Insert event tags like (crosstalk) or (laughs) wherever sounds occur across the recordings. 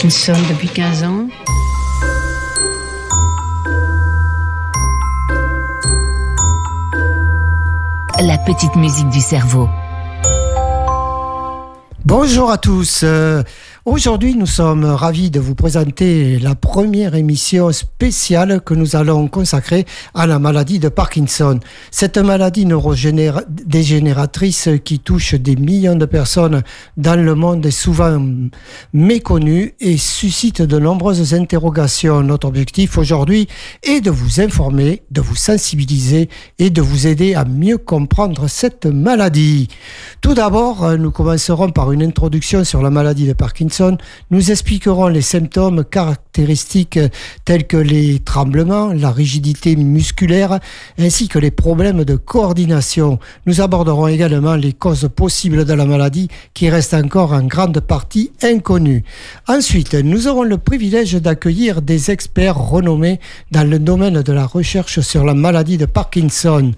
Parkinson depuis 15 ans. La petite musique du cerveau. Bonjour à tous. Aujourd'hui, nous sommes ravis de vous présenter la première émission spéciale que nous allons consacrer à la maladie de Parkinson. Cette maladie neurodégénératrice qui touche des millions de personnes dans le monde est souvent méconnue et suscite de nombreuses interrogations. Notre objectif aujourd'hui est de vous informer, de vous sensibiliser et de vous aider à mieux comprendre cette maladie. Tout d'abord, nous commencerons par une introduction sur la maladie de Parkinson nous expliquerons les symptômes caractéristiques tels que les tremblements, la rigidité musculaire ainsi que les problèmes de coordination. Nous aborderons également les causes possibles de la maladie qui restent encore en grande partie inconnues. Ensuite, nous aurons le privilège d'accueillir des experts renommés dans le domaine de la recherche sur la maladie de Parkinson.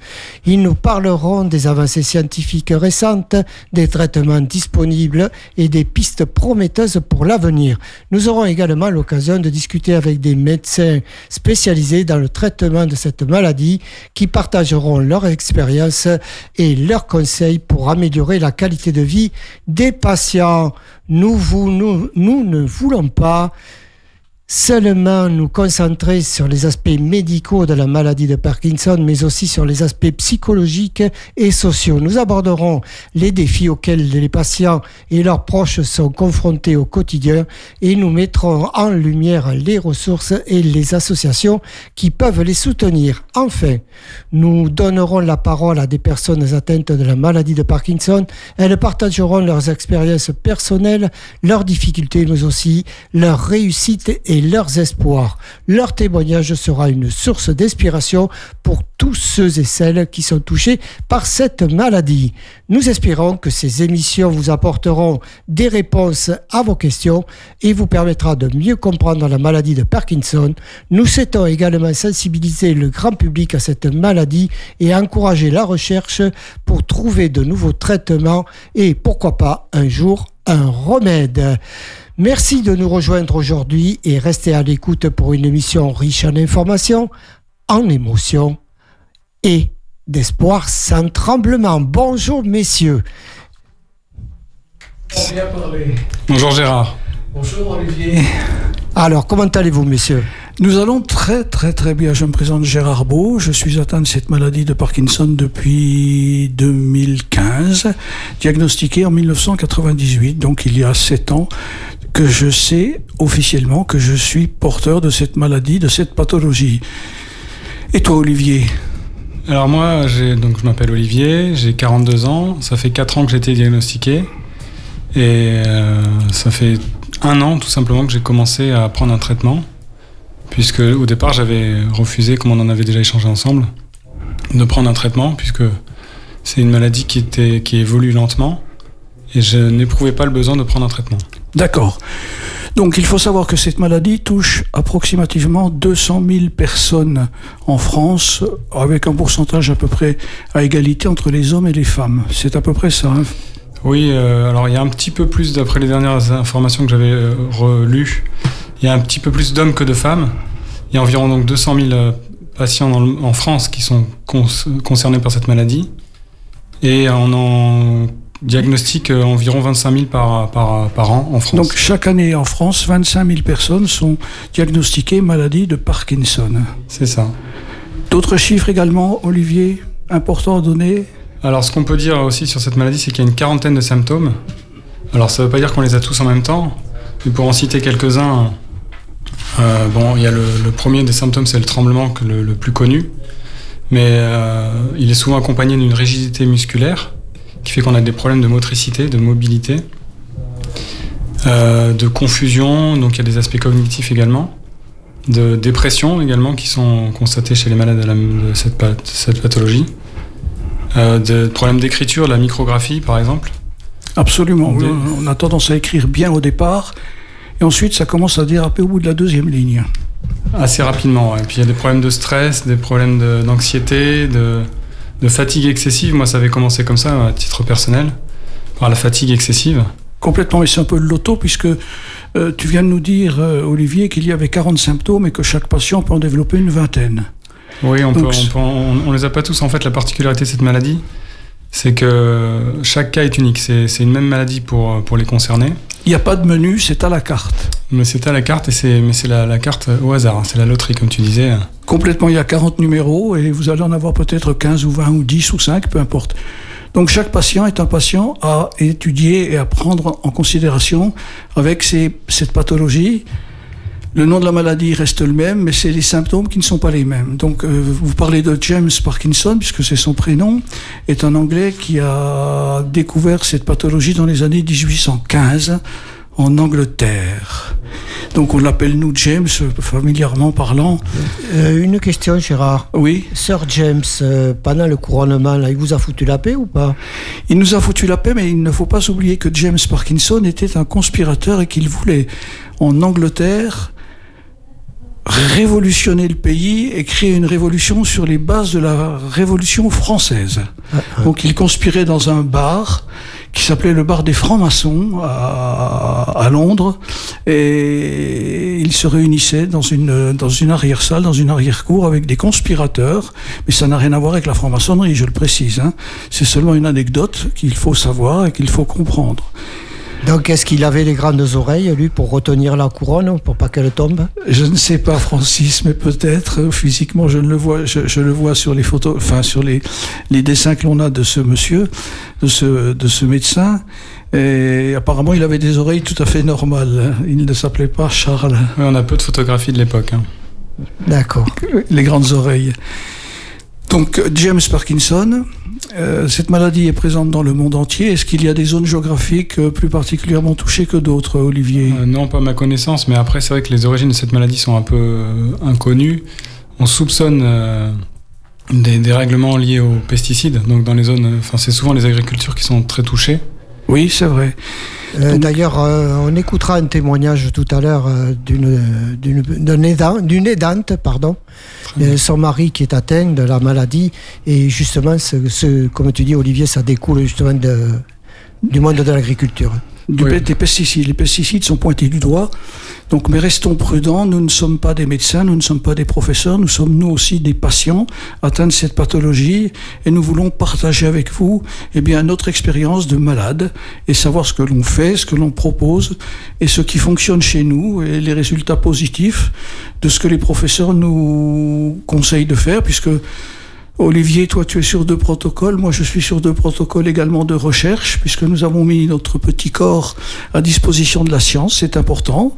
Ils nous parleront des avancées scientifiques récentes, des traitements disponibles et des pistes prometteuses pour l'avenir. Nous aurons également l'occasion de discuter avec des médecins spécialisés dans le traitement de cette maladie qui partageront leur expérience et leurs conseils pour améliorer la qualité de vie des patients. Nous, vous, nous, nous ne voulons pas seulement nous concentrer sur les aspects médicaux de la maladie de Parkinson, mais aussi sur les aspects psychologiques et sociaux. Nous aborderons les défis auxquels les patients et leurs proches sont confrontés au quotidien et nous mettrons en lumière les ressources et les associations qui peuvent les soutenir. Enfin, nous donnerons la parole à des personnes atteintes de la maladie de Parkinson. Elles partageront leurs expériences personnelles, leurs difficultés, mais aussi leurs réussites et leurs espoirs. Leur témoignage sera une source d'inspiration pour tous ceux et celles qui sont touchés par cette maladie. Nous espérons que ces émissions vous apporteront des réponses à vos questions et vous permettra de mieux comprendre la maladie de Parkinson. Nous souhaitons également sensibiliser le grand public à cette maladie et encourager la recherche pour trouver de nouveaux traitements et pourquoi pas un jour un remède. Merci de nous rejoindre aujourd'hui et restez à l'écoute pour une émission riche en informations, en émotions et d'espoir sans tremblement. Bonjour messieurs. Bonjour Gérard. Bonjour Olivier. Alors, comment allez-vous messieurs? Nous allons très très très bien. Je me présente Gérard Beau. Je suis atteint de cette maladie de Parkinson depuis 2015, diagnostiqué en 1998, donc il y a 7 ans que je sais officiellement que je suis porteur de cette maladie, de cette pathologie. Et toi, Olivier? Alors moi, donc je m'appelle Olivier, j'ai 42 ans, ça fait 4 ans que j'ai été diagnostiqué, et euh, ça fait un an tout simplement que j'ai commencé à prendre un traitement, puisque au départ j'avais refusé, comme on en avait déjà échangé ensemble, de prendre un traitement, puisque c'est une maladie qui, était, qui évolue lentement, et je n'éprouvais pas le besoin de prendre un traitement. D'accord. Donc il faut savoir que cette maladie touche approximativement 200 000 personnes en France, avec un pourcentage à peu près à égalité entre les hommes et les femmes. C'est à peu près ça. Hein oui, euh, alors il y a un petit peu plus, d'après les dernières informations que j'avais euh, relues, il y a un petit peu plus d'hommes que de femmes. Il y a environ donc 200 000 euh, patients en France qui sont concernés par cette maladie. Et on en diagnostic euh, environ 25 000 par, par, an en France. Donc chaque année en France, 25 000 personnes sont diagnostiquées maladie de Parkinson. C'est ça. D'autres chiffres également, Olivier, importants à donner? Alors ce qu'on peut dire aussi sur cette maladie, c'est qu'il y a une quarantaine de symptômes. Alors ça ne veut pas dire qu'on les a tous en même temps, mais pour en citer quelques-uns, euh, bon, il y a le, premier des symptômes, c'est le tremblement le, le, plus connu, mais euh, il est souvent accompagné d'une rigidité musculaire qui fait qu'on a des problèmes de motricité, de mobilité, euh, de confusion, donc il y a des aspects cognitifs également, de dépression également qui sont constatés chez les malades de, cette, pathologie, euh, de problèmes d'écriture, la micrographie par exemple. Absolument, on a tendance à écrire bien au départ, et ensuite ça commence à déraper au bout de la deuxième ligne. Assez rapidement, et puis il y a des problèmes de stress, des problèmes d'anxiété, de, de fatigue excessive. Moi, ça avait commencé comme ça à titre personnel, par la fatigue excessive. Complètement, mais c'est un peu le loto, puisque euh, tu viens de nous dire, euh, Olivier, qu'il y avait 40 symptômes et que chaque patient peut en développer une vingtaine. Oui, on, Donc, peut, on, peut- on- on les a pas tous. En fait, la particularité de cette maladie, c'est que chaque cas est unique. C'est une même maladie pour, pour les concernés. Il n'y a pas de menu, c'est à la carte. Mais c'est à la carte, et c'est, mais c'est la, la carte au hasard. hein. C'est la loterie, comme tu disais. Complètement, il y a 40 numéros et vous allez en avoir peut-être 15 ou 20 ou 10 ou 5, peu importe. Donc chaque patient est un patient à étudier et à prendre en considération avec ses- cette pathologie. Le nom de la maladie reste le même, mais c'est les symptômes qui ne sont pas les mêmes. Donc, euh, vous parlez de James Parkinson, puisque c'est son prénom, est un Anglais qui a découvert cette pathologie dans les années 1815 en Angleterre. Donc, on l'appelle nous James, familièrement parlant. Euh, une question, Gérard. Oui, Sir James, euh, pendant le couronnement, là, il vous a foutu la paix ou pas? Il nous a foutu la paix, mais il ne faut pas oublier que James Parkinson était un conspirateur et qu'il voulait, en Angleterre, révolutionner le pays et créer une révolution sur les bases de la révolution française. Donc il conspirait dans un bar qui s'appelait le bar des francs-maçons à, à Londres et il se réunissait dans une, dans une arrière-salle, dans une arrière-cour avec des conspirateurs, mais ça n'a rien à voir avec la franc-maçonnerie, je le précise. hein. C'est seulement une anecdote qu'il faut savoir et qu'il faut comprendre. Donc, est-ce qu'il avait les grandes oreilles, lui, pour retenir la couronne, pour pas qu'elle tombe? Je ne sais pas, Francis, mais peut-être euh, physiquement, je ne le vois, je, je le vois sur les photos, enfin sur les, les dessins que l'on a de ce monsieur, de ce, de ce médecin. Et apparemment, il avait des oreilles tout à fait normales. Il ne s'appelait pas Charles. Ouais, on a peu de photographies de l'époque. hein. D'accord. Les grandes oreilles. Donc, James Parkinson, euh, cette maladie est présente dans le monde entier. Est-ce qu'il y a des zones géographiques euh, plus particulièrement touchées que d'autres, Olivier? Euh, non, pas à ma connaissance, mais après, c'est vrai que les origines de cette maladie sont un peu inconnues. On soupçonne des, règlements liés aux pesticides. Donc, dans les zones. Enfin, c'est souvent les agricultures qui sont très touchées. Oui, c'est vrai. Euh, D'ailleurs, euh, on écoutera un témoignage tout à l'heure euh, d'une d'une d'un aidant- d'une aidante, pardon, son mari qui est atteint de la maladie et justement, ce, ce- comme tu dis, Olivier, ça découle justement de, du monde de l'agriculture. Du Oui. des pesticides. Les pesticides sont pointés du doigt. Donc, mais restons prudents. Nous ne sommes pas des médecins, nous ne sommes pas des professeurs. Nous sommes nous aussi des patients atteints de cette pathologie et nous voulons partager avec vous, eh bien, notre expérience de malade et savoir ce que l'on fait, ce que l'on propose et ce qui fonctionne chez nous et les résultats positifs de ce que les professeurs nous conseillent de faire, puisque Olivier, toi tu es sur deux protocoles, moi je suis sur deux protocoles également de recherche, puisque nous avons mis notre petit corps à disposition de la science, c'est important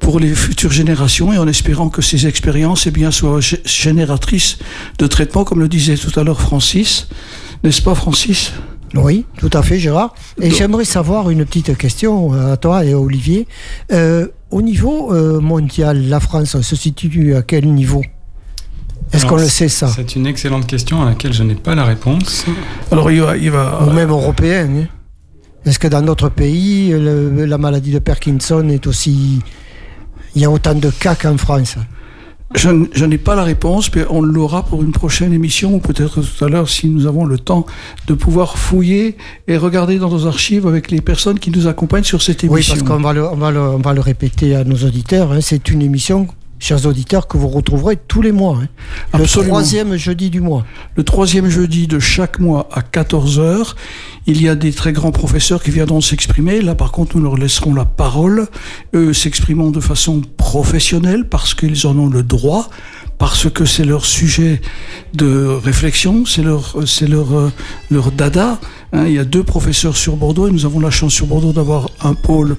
pour les futures générations et en espérant que ces expériences eh bien, soient gé- génératrices de traitements, comme le disait tout à l'heure Francis. N'est-ce pas Francis? Oui, tout à fait, Gérard. Et j'aimerais savoir une petite question euh, à toi et à Olivier. Euh, au niveau euh, mondial, la France se situe à quel niveau? Est-ce qu'on le sait ça C'est une excellente question à laquelle je n'ai pas la réponse. Alors il va... Il va Ou même européen hein Est-ce que dans d'autres pays, le- la maladie de Parkinson est aussi... Il y a autant de cas qu'en France Je, n'ai pas la réponse, mais on l'aura pour une prochaine émission, ou peut-être tout à l'heure, si nous avons le temps de pouvoir fouiller et regarder dans nos archives avec les personnes qui nous accompagnent sur cette Oui, émission. parce qu'on va le répéter à nos auditeurs. hein, C'est une émission, chers auditeurs, que vous retrouverez tous les mois. hein. Le Absolument. troisième jeudi du mois. Le troisième jeudi de chaque mois à 14h, il y a des très grands professeurs qui viendront s'exprimer. Là, par contre, nous leur laisserons la parole. Eux s'exprimeront de façon professionnelle parce qu'ils en ont le droit, parce que c'est leur sujet de réflexion, c'est leur, c'est leur, euh, leur dada. Hein. il y a deux professeurs sur Bordeaux et nous avons la chance sur Bordeaux d'avoir un pôle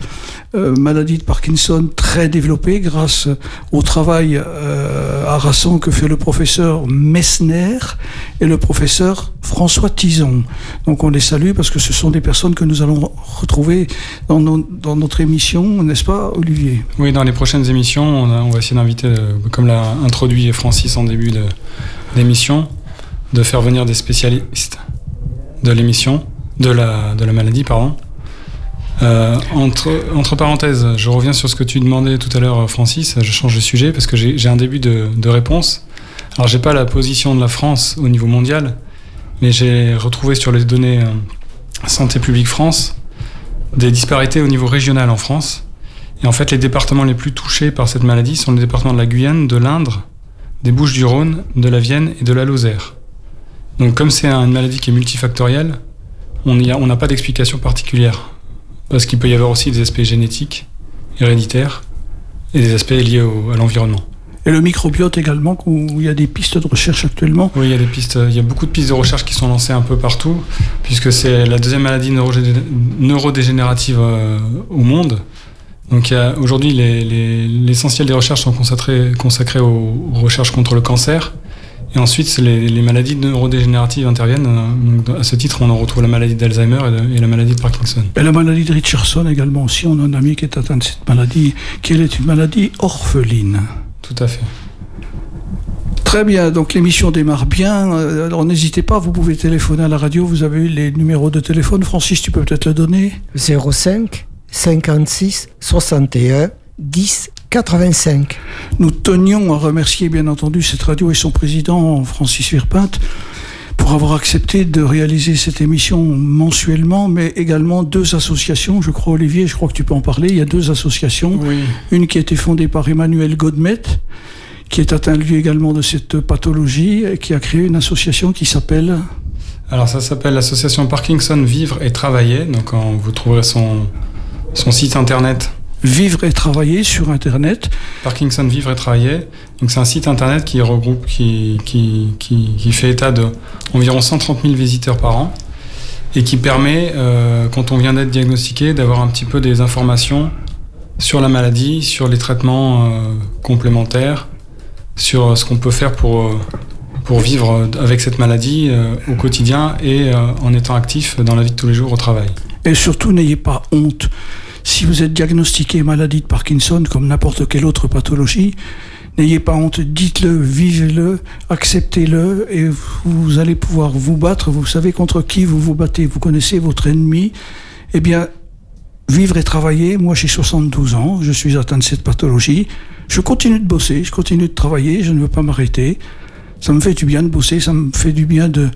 euh, maladie de Parkinson très développé grâce au travail euh, harassant que fait le professeur Messner et le professeur François Tison. Donc on les salue parce que ce sont des personnes que nous allons retrouver dans, notre émission, n'est-ce pas Olivier? Oui, dans les prochaines émissions, on, va essayer d'inviter, euh, comme l'a introduit Francis en début de- d'émission, de faire venir des spécialistes de l'émission, de la, de la maladie, pardon. Euh, entre, entre parenthèses, je reviens sur ce que tu demandais tout à l'heure, Francis. Je change de sujet parce que j'ai un début de, de réponse. Alors, j'ai pas la position de la France au niveau mondial, mais j'ai retrouvé sur les données euh, Santé publique France des disparités au niveau régional en France. Et en fait, les départements les plus touchés par cette maladie sont les départements de la Guyane, de l'Indre, des Bouches-du-Rhône, de la Vienne et de la Lozère. Donc comme c'est une maladie qui est multifactorielle, on n'a pas d'explication particulière. Parce qu'il peut y avoir aussi des aspects génétiques, héréditaires, et des aspects liés à l'environnement. Et le microbiote également, où il y a des pistes de recherche actuellement? Oui, il y a des pistes, il y a beaucoup de pistes de recherche qui sont lancées un peu partout, puisque c'est la deuxième maladie neurodégénérative euh, au monde. Donc aujourd'hui, l'essentiel des recherches sont consacrées, consacrées aux, recherches contre le cancer. Et ensuite, les, les, maladies neurodégénératives interviennent. Donc, à ce titre, on en retrouve la maladie d'Alzheimer et, et, la maladie de Parkinson. Et la maladie de Richardson également aussi. On a un ami qui est atteint de cette maladie, qui est une maladie orpheline. Tout à fait. Très bien, donc l'émission démarre bien. Euh, alors n'hésitez pas, vous pouvez téléphoner à la radio. Vous avez eu les numéros de téléphone. Francis, tu peux peut-être le donner? 05 56 61 10 85. Nous tenions à remercier bien entendu cette radio et son président Francis Virpinte pour avoir accepté de réaliser cette émission mensuellement, mais également deux associations. Je crois, Olivier, je crois que tu peux en parler. Il y a deux associations. Une qui a été fondée par Emmanuel Godmet, qui est atteint lui également de cette pathologie, et qui a créé une association qui s'appelle. Alors ça s'appelle l'association Parkinson Vivre et Travailler. Donc vous trouverez son, son site internet Vivre et travailler sur Internet. Parkinson Vivre et travailler. Donc c'est un site internet qui regroupe, qui, qui, qui, fait état de environ 130 000 visiteurs par an et qui permet, euh, quand on vient d'être diagnostiqué, d'avoir un petit peu des informations sur la maladie, sur les traitements euh, complémentaires, sur ce qu'on peut faire pour, euh, pour vivre avec cette maladie au quotidien et en étant actif dans la vie de tous les jours au travail. Et surtout, n'ayez pas honte. Si vous êtes diagnostiqué maladie de Parkinson, comme n'importe quelle autre pathologie, n'ayez pas honte, dites-le, vivez-le, acceptez-le, et vous allez pouvoir vous battre. Vous savez contre qui vous vous battez, vous connaissez votre ennemi. Eh bien, vivre et travailler, moi j'ai 72 ans, je suis atteint de cette pathologie. Je continue de bosser, je continue de travailler, je ne veux pas m'arrêter. Ça me fait du bien de bosser, ça me fait du bien de,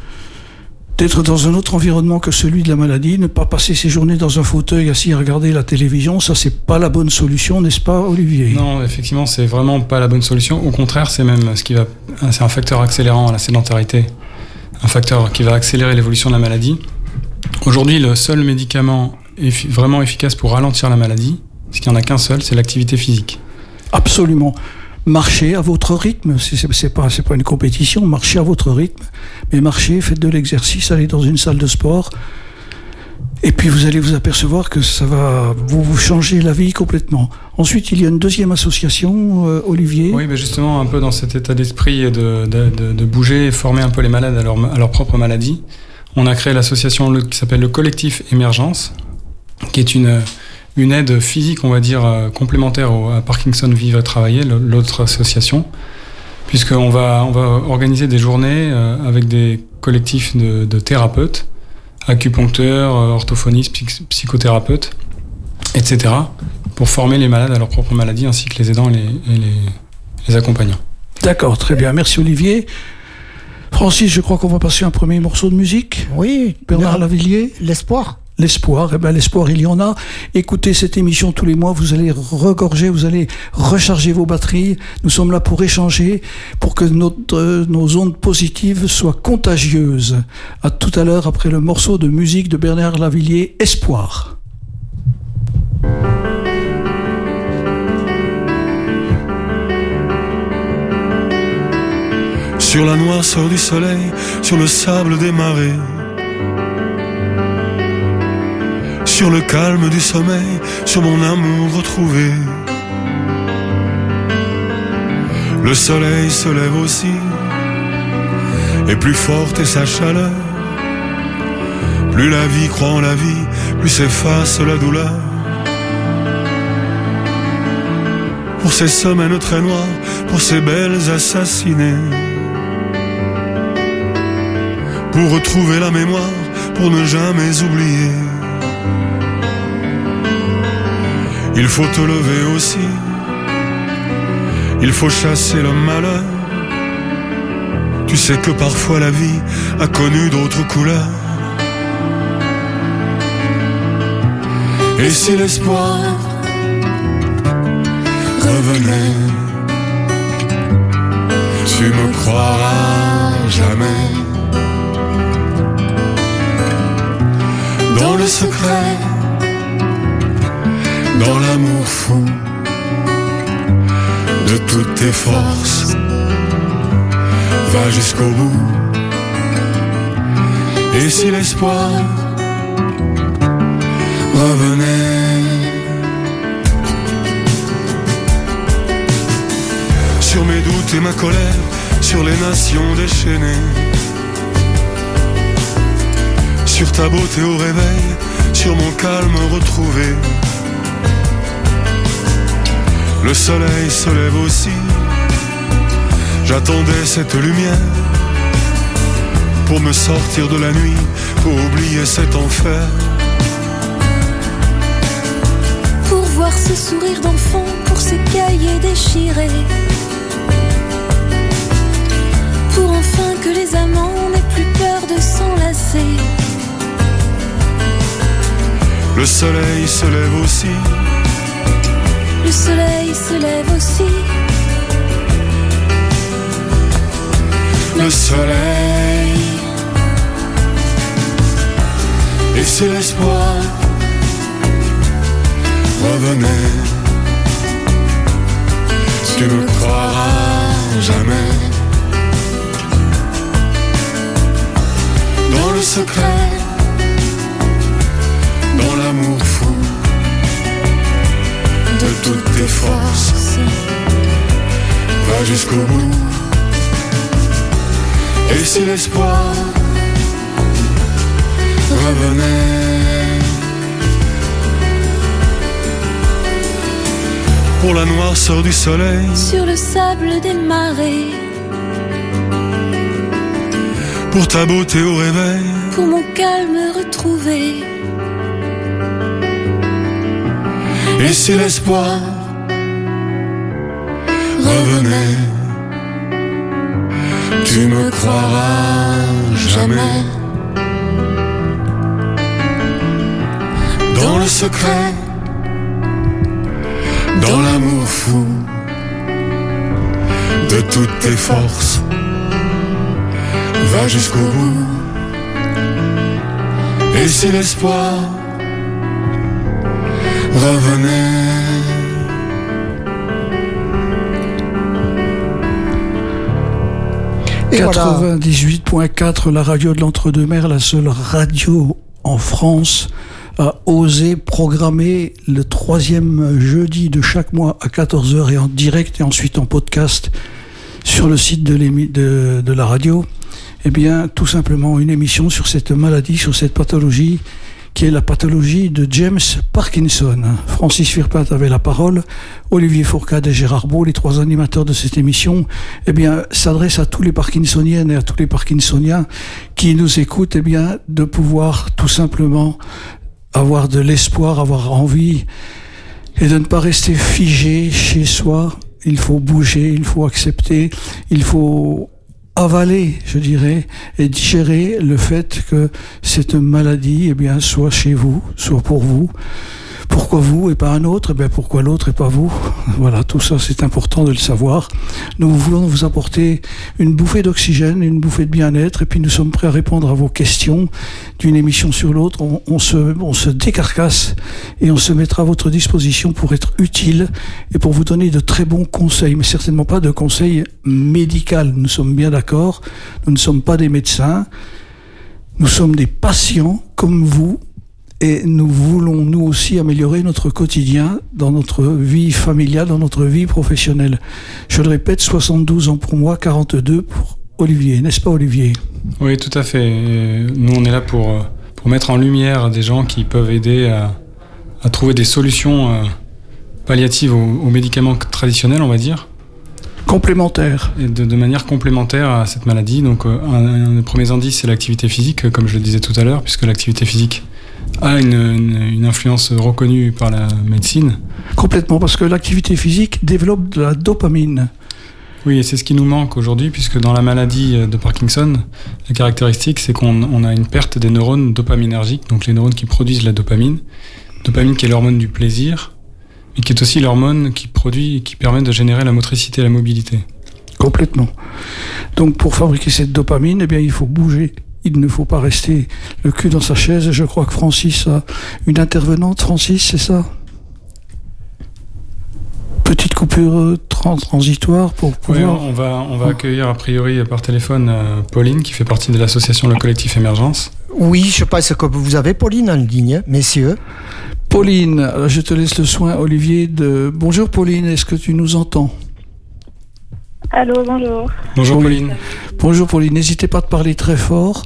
d'être dans un autre environnement que celui de la maladie, ne pas passer ses journées dans un fauteuil assis à regarder la télévision, ça c'est pas la bonne solution, n'est-ce pas Olivier? Non, effectivement, c'est vraiment pas la bonne solution. Au contraire, c'est même ce qui va, c'est un facteur accélérant à la sédentarité, un facteur qui va accélérer l'évolution de la maladie. Aujourd'hui, le seul médicament vraiment efficace pour ralentir la maladie, parce qu'il n'y en a qu'un seul, c'est l'activité physique. Absolument marchez à votre rythme. C'est pas, pas une compétition. Marchez à votre rythme. Mais marchez, faites de l'exercice, allez dans une salle de sport. Et puis vous allez vous apercevoir que ça va vous, changer la vie complètement. Ensuite, il y a une deuxième association, euh, Olivier. Oui, mais justement, un peu dans cet état d'esprit de, de, de, bouger et former un peu les malades à leur, à leur propre maladie. On a créé l'association qui s'appelle le Collectif Émergence, qui est une, une aide physique, on va dire, euh, complémentaire à Parkinson Vivre et Travailler, l'autre association, puisqu'on va, on va organiser des journées euh, avec des collectifs de, thérapeutes, acupuncteurs, euh, orthophonistes, psychothérapeutes, etc., pour former les malades à leur propre maladie, ainsi que les aidants et les, accompagnants. D'accord, très bien. Merci Olivier. Francis, je crois qu'on va passer un premier morceau de musique. Oui. Bernard Lavillier. L'espoir. L'espoir, eh ben l'espoir, il y en a. Écoutez cette émission tous les mois, vous allez regorger, vous allez recharger vos batteries. Nous sommes là pour échanger, pour que notre, nos ondes positives soient contagieuses. À tout à l'heure après le morceau de musique de Bernard Lavillier, Espoir. Sur la noirceur du soleil, sur le sable des marées sur le calme du sommeil, sur mon amour retrouvé. Le soleil se lève aussi, et plus forte est sa chaleur. Plus la vie croit en la vie, plus s'efface la douleur. Pour ces semaines très noires, pour ces belles assassinées. Pour retrouver la mémoire, pour ne jamais oublier. Il faut te lever aussi. Il faut chasser le malheur. Tu sais que parfois la vie a connu d'autres couleurs. Et si l'espoir revenait, tu me croiras jamais. Dans le secret, dans l'amour fou de toutes tes forces, va jusqu'au bout. Et si l'espoir revenait Sur mes doutes et ma colère, sur les nations déchaînées Sur ta beauté au réveil, sur mon calme retrouvé Le soleil se lève aussi, j'attendais cette lumière pour me sortir de la nuit, pour oublier cet enfer. Pour voir ce sourire d'enfant, pour ces cahiers déchirés. Pour enfin que les amants n'aient plus peur de s'enlacer. Le soleil se lève aussi, soleil se lève aussi. le soleil. Et si l'espoir revenait, tu me croiras jamais. Dans le secret, dans l'amour forces, va jusqu'au bout. Et si l'espoir revenait Pour la noirceur du soleil, Sur le sable des marées. pour ta beauté au réveil, Pour mon calme retrouvé. et si l'espoir revenait, tu me croiras jamais. Dans le secret, dans l'amour fou de toutes tes forces, va jusqu'au bout. Et si l'espoir revenait, Et voilà. 98.4, la radio de l'entre-deux-mers, la seule radio en France a osé programmer le troisième jeudi de chaque mois à 14h et en direct et ensuite en podcast sur le site de la radio. Eh bien, tout simplement une émission sur cette maladie, sur cette pathologie qui est la pathologie de James Parkinson. Francis Firpat avait la parole, Olivier Fourcade et Gérard Beau, les trois animateurs de cette émission, eh bien, s'adressent à tous les Parkinsoniennes et à tous les Parkinsoniens qui nous écoutent, eh bien, de pouvoir tout simplement avoir de l'espoir, avoir envie et de ne pas rester figé chez soi. Il faut bouger, il faut accepter, il faut avaler, je dirais, et digérer le fait que cette maladie, eh bien, soit chez vous, soit pour vous. Pourquoi vous et pas un autre? Eh bien, pourquoi l'autre et pas vous? Voilà, tout ça, c'est important de le savoir. Nous voulons vous apporter une bouffée d'oxygène, une bouffée de bien-être, et puis nous sommes prêts à répondre à vos questions d'une émission sur l'autre. On, se, on se décarcasse et on se mettra à votre disposition pour être utile et pour vous donner de très bons conseils, mais certainement pas de conseils médicaux. Nous sommes bien d'accord. Nous ne sommes pas des médecins. Nous sommes des patients comme vous et nous voulons nous aussi améliorer notre quotidien dans notre vie familiale, dans notre vie professionnelle. Je le répète, 72 ans pour moi, 42 pour Olivier, n'est-ce pas Olivier? Oui, tout à fait. Et nous, on est là pour, euh, pour mettre en lumière des gens qui peuvent aider à, à trouver des solutions euh, palliatives aux, aux médicaments traditionnels, on va dire, Complémentaire. et de, de manière complémentaire à cette maladie. Donc, euh, un, un des premiers indices, c'est l'activité physique, comme je le disais tout à l'heure, puisque l'activité physique a une, une- une influence reconnue par la médecine. Complètement, parce que l'activité physique développe de la dopamine. Oui, et c'est ce qui nous manque aujourd'hui, puisque dans la maladie de Parkinson, la caractéristique, c'est qu'on on a une perte des neurones dopaminergiques, donc les neurones qui produisent la dopamine. Dopamine qui est l'hormone du plaisir, mais qui est aussi l'hormone qui produit et qui permet de générer la motricité et la mobilité. Complètement. Donc pour fabriquer cette dopamine, eh bien, il faut bouger. Il ne faut pas rester le cul dans sa chaise. Je crois que Francis a une intervenante. Francis, c'est ça? Petite coupure euh, transitoire pour pouvoir... on va, on va accueillir a priori par téléphone euh, Pauline qui fait partie de l'association Le Collectif Émergence. Oui, je pense que vous avez Pauline en ligne, messieurs. Pauline, je te laisse le soin, Olivier, de... Bonjour Pauline, est-ce que tu nous entends? Allô, bonjour. Bonjour Pauline. Bonjour Pauline, n'hésitez pas à parler très fort.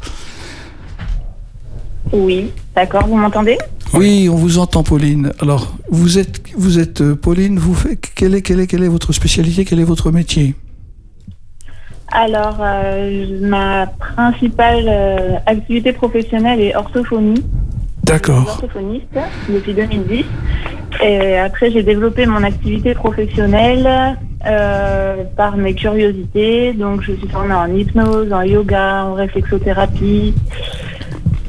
Oui, d'accord, vous m'entendez? Oui, on vous entend Pauline. Alors, vous êtes, vous êtes euh, Pauline, vous faites, quelle, est, quelle, est, quelle est votre spécialité, quel est votre métier? Alors, euh, ma principale euh, activité professionnelle est orthophonie. D'accord. Je suis orthophoniste depuis 2010. Et après, j'ai développé mon activité professionnelle euh, par mes curiosités. Donc, je suis formée en hypnose, en yoga, en réflexothérapie.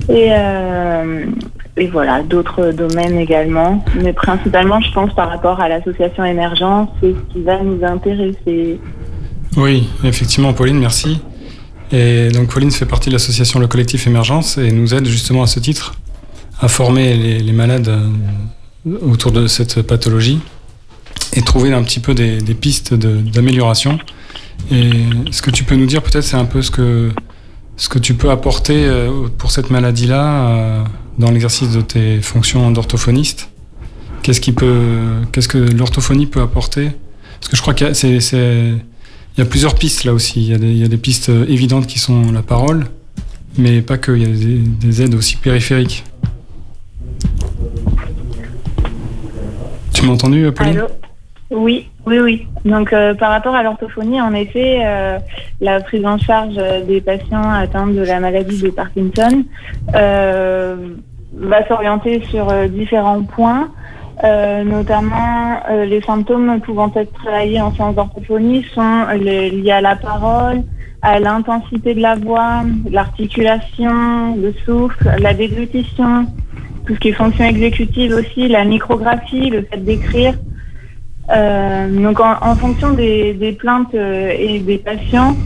Et, euh, et voilà, d'autres domaines également. Mais principalement, je pense, par rapport à l'association Émergence, c'est ce qui va nous intéresser. Oui, effectivement, Pauline, merci. Et donc, Pauline fait partie de l'association Le Collectif Émergence et nous aide justement à ce titre à former les, malades euh, autour de cette pathologie et trouver un petit peu des, pistes d'amélioration. Et ce que tu peux nous dire peut-être, c'est un peu ce que, ce que tu peux apporter euh, pour cette maladie-là euh, dans l'exercice de tes fonctions d'orthophoniste. Qu'est-ce qui peut, qu'est-ce que l'orthophonie peut apporter? Parce que je crois qu'il y, a, plusieurs pistes là aussi. Il y, a des, pistes évidentes qui sont la parole, mais pas que. Il y a des aides aussi périphériques. Tu m'as entendu, Pauline Allô Oui, oui, oui. Donc, euh, par rapport à l'orthophonie, en effet, euh, la prise en charge des patients atteints de la maladie de Parkinson euh, va s'orienter sur euh, différents points. Euh, notamment, euh, les symptômes pouvant être travaillés en séance d'orthophonie sont liés à la parole, à l'intensité de la voix, l'articulation, le souffle, la déglutition, tout ce qui est fonction exécutive aussi, la micrographie, le fait d'écrire. Euh, donc en, fonction des, des plaintes euh, et des patients,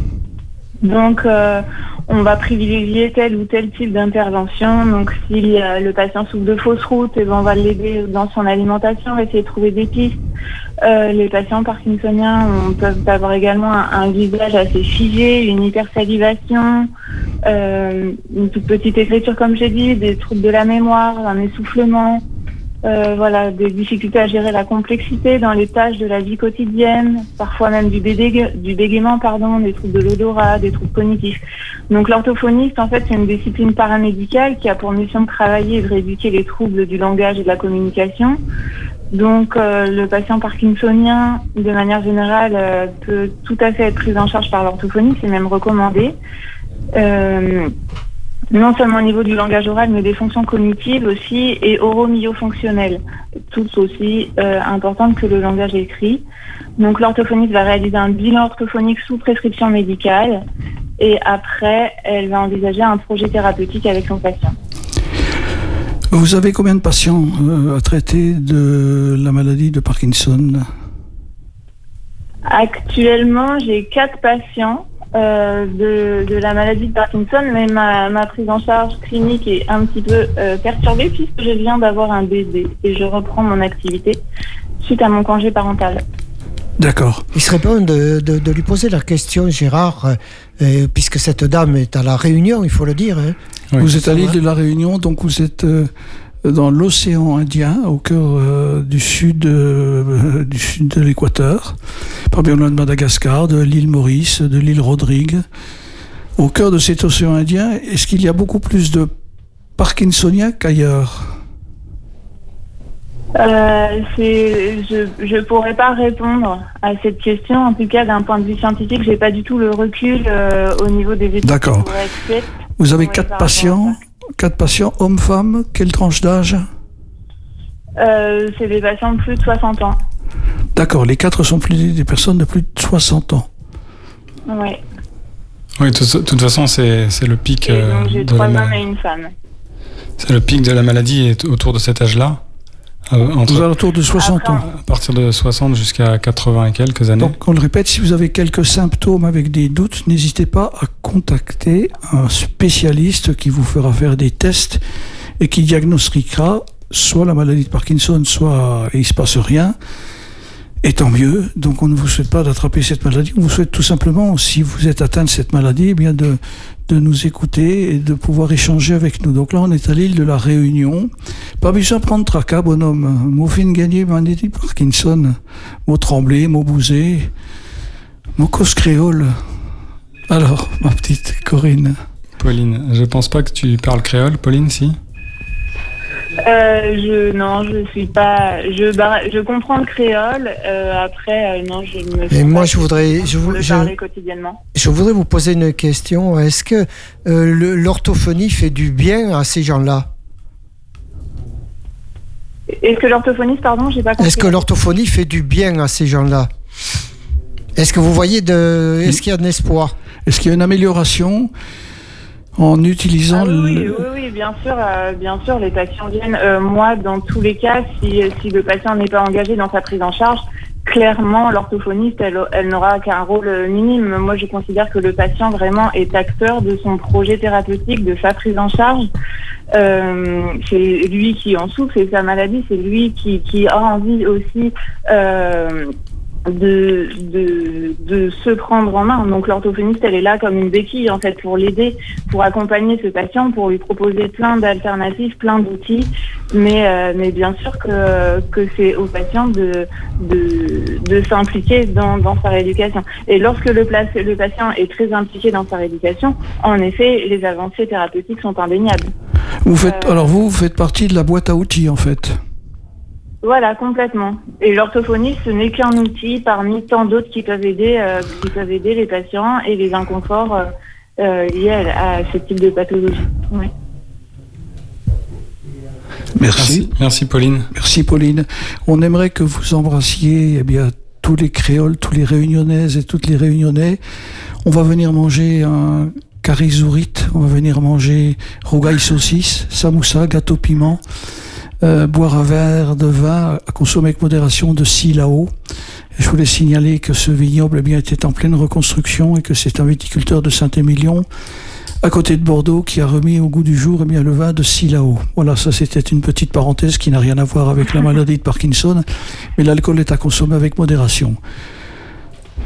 donc euh, on va privilégier tel ou tel type d'intervention. Donc si le patient souffre de fausse route, eh ben, on va l'aider dans son alimentation, on va essayer de trouver des pistes. Euh, les patients parkinsoniens on, peuvent avoir également un, un visage assez figé, une hypersalivation, euh, une toute petite écriture comme j'ai dit, des troubles de la mémoire, un essoufflement, euh, voilà, des difficultés à gérer la complexité dans les tâches de la vie quotidienne, parfois même du, bédég- du bégaiement, pardon, des troubles de l'odorat, des troubles cognitifs. Donc l'orthophoniste, en fait, c'est une discipline paramédicale qui a pour mission de travailler et de rééduquer les troubles du langage et de la communication. Donc euh, le patient parkinsonien, de manière générale, euh, peut tout à fait être pris en charge par l'orthophonie, c'est même recommandé. Non seulement au niveau du langage oral, mais des fonctions cognitives aussi et oromyofonctionnelles, toutes aussi euh, importantes que le langage écrit. Donc l'orthophoniste va réaliser un bilan orthophonique sous prescription médicale et après, elle va envisager un projet thérapeutique avec son patient. Vous avez combien de patients euh, à traiter de la maladie de Parkinson? Actuellement, j'ai quatre patients euh, de, de la maladie de Parkinson, mais ma, ma prise en charge clinique est un petit peu euh, perturbée puisque je viens d'avoir un bébé et je reprends mon activité suite à mon congé parental. D'accord. Il serait bon de, de- de lui poser la question, Gérard, euh, puisque cette dame est à la Réunion, il faut le dire. hein. Oui, vous êtes à l'île de la Réunion, donc vous êtes euh, dans l'océan Indien, au cœur euh, du sud euh, du sud de l'Équateur, pas bien loin de Madagascar, de l'île Maurice, de l'île Rodrigue. Au cœur de cet océan Indien, est-ce qu'il y a beaucoup plus de Parkinsoniens qu'ailleurs? Euh, je je pourrais pas répondre à cette question. En tout cas, d'un point de vue scientifique, j'ai pas du tout le recul euh, au niveau des études D'accord. Vous avez quatre patients, quatre patients, hommes, femmes, quelle tranche d'âge Euh, c'est des patients de plus de 60 ans. D'accord, les quatre sont plus des personnes de plus de 60 ans. Ouais. Oui, de toute- façon, c'est c'est le pic Et euh, donc j'ai de la trois hommes maladie. et une femme. C'est le pic de la maladie est autour de cet âge-là. Euh, entre, Aux alentours de 60 ans. à partir de 60 jusqu'à 80 et quelques années. Donc, on le répète, si vous avez quelques symptômes avec des doutes, n'hésitez pas à contacter un spécialiste qui vous fera faire des tests et qui diagnostiquera soit la maladie de Parkinson, soit il se passe rien. Et tant mieux. Donc, on ne vous souhaite pas d'attraper cette maladie. On vous souhaite tout simplement, si vous êtes atteint de cette maladie, eh bien de, de nous écouter et de pouvoir échanger avec nous. Donc là, on est à l'île de la Réunion. Pas besoin de prendre tracas, bonhomme. Mot fin gagné, maladie Parkinson. Mot tremblé, mot bousé. Mot cause créole. Alors, ma petite Corinne. Pauline, je pense pas que tu parles créole, Pauline, si? Euh, je non, je suis pas. Je bar- je comprends le créole. euh, après, euh, non, je ne sens moi, pas je voudrais- de je vou- quotidiennement. Je voudrais vous poser une question. Est-ce que euh, l'orthophonie fait du bien à ces gens-là? Est-ce que l'orthophoniste, pardon, j'ai pas compris. Est-ce que l'orthophonie fait du bien à ces gens-là? Est-ce que vous voyez de... Est-ce qu'il y a de l'espoir? Est-ce qu'il y a une amélioration? En utilisant Ah oui, le... oui, oui, bien sûr, euh, bien sûr, les patients viennent. Euh, moi, dans tous les cas, si, si le patient n'est pas engagé dans sa prise en charge, clairement, l'orthophoniste, elle, elle n'aura qu'un rôle euh, minime. Moi, je considère que le patient vraiment est acteur de son projet thérapeutique, de sa prise en charge. Euh, c'est lui qui en souffre, c'est sa maladie, c'est lui qui, qui a envie aussi. De, de, de se prendre en main. Donc l'orthophoniste, elle est là comme une béquille en fait pour l'aider, pour accompagner ce patient, pour lui proposer plein d'alternatives, plein d'outils. Mais, euh, mais bien sûr que, que c'est au patient de, de, de s'impliquer dans, dans sa rééducation. Et lorsque le, place, le patient est très impliqué dans sa rééducation, en effet, les avancées thérapeutiques sont indéniables. Vous faites... Euh, Alors vous, vous faites partie de la boîte à outils en fait. Voilà, complètement. Et l'orthophonie, ce n'est qu'un outil parmi tant d'autres qui peuvent aider, euh, qui peuvent aider les patients et les inconforts euh, euh, liés à, à ce type de pathologie. Oui. Merci. Merci, Pauline. Merci Pauline. On aimerait que vous embrassiez eh bien, tous les créoles, tous les réunionnaises et toutes les réunionnais. On va venir manger un carizourite, on va venir manger rougail saucisse, samoussa, gâteau piment, euh, boire un verre de vin à consommer avec modération de Silao. Et je voulais signaler que ce vignoble eh bien, était en pleine reconstruction et que c'est un viticulteur de Saint-Émilion à côté de Bordeaux qui a remis au goût du jour eh bien, le vin de Silao. Voilà, ça c'était une petite parenthèse qui n'a rien à voir avec la (laughs) maladie de Parkinson, mais l'alcool est à consommer avec modération.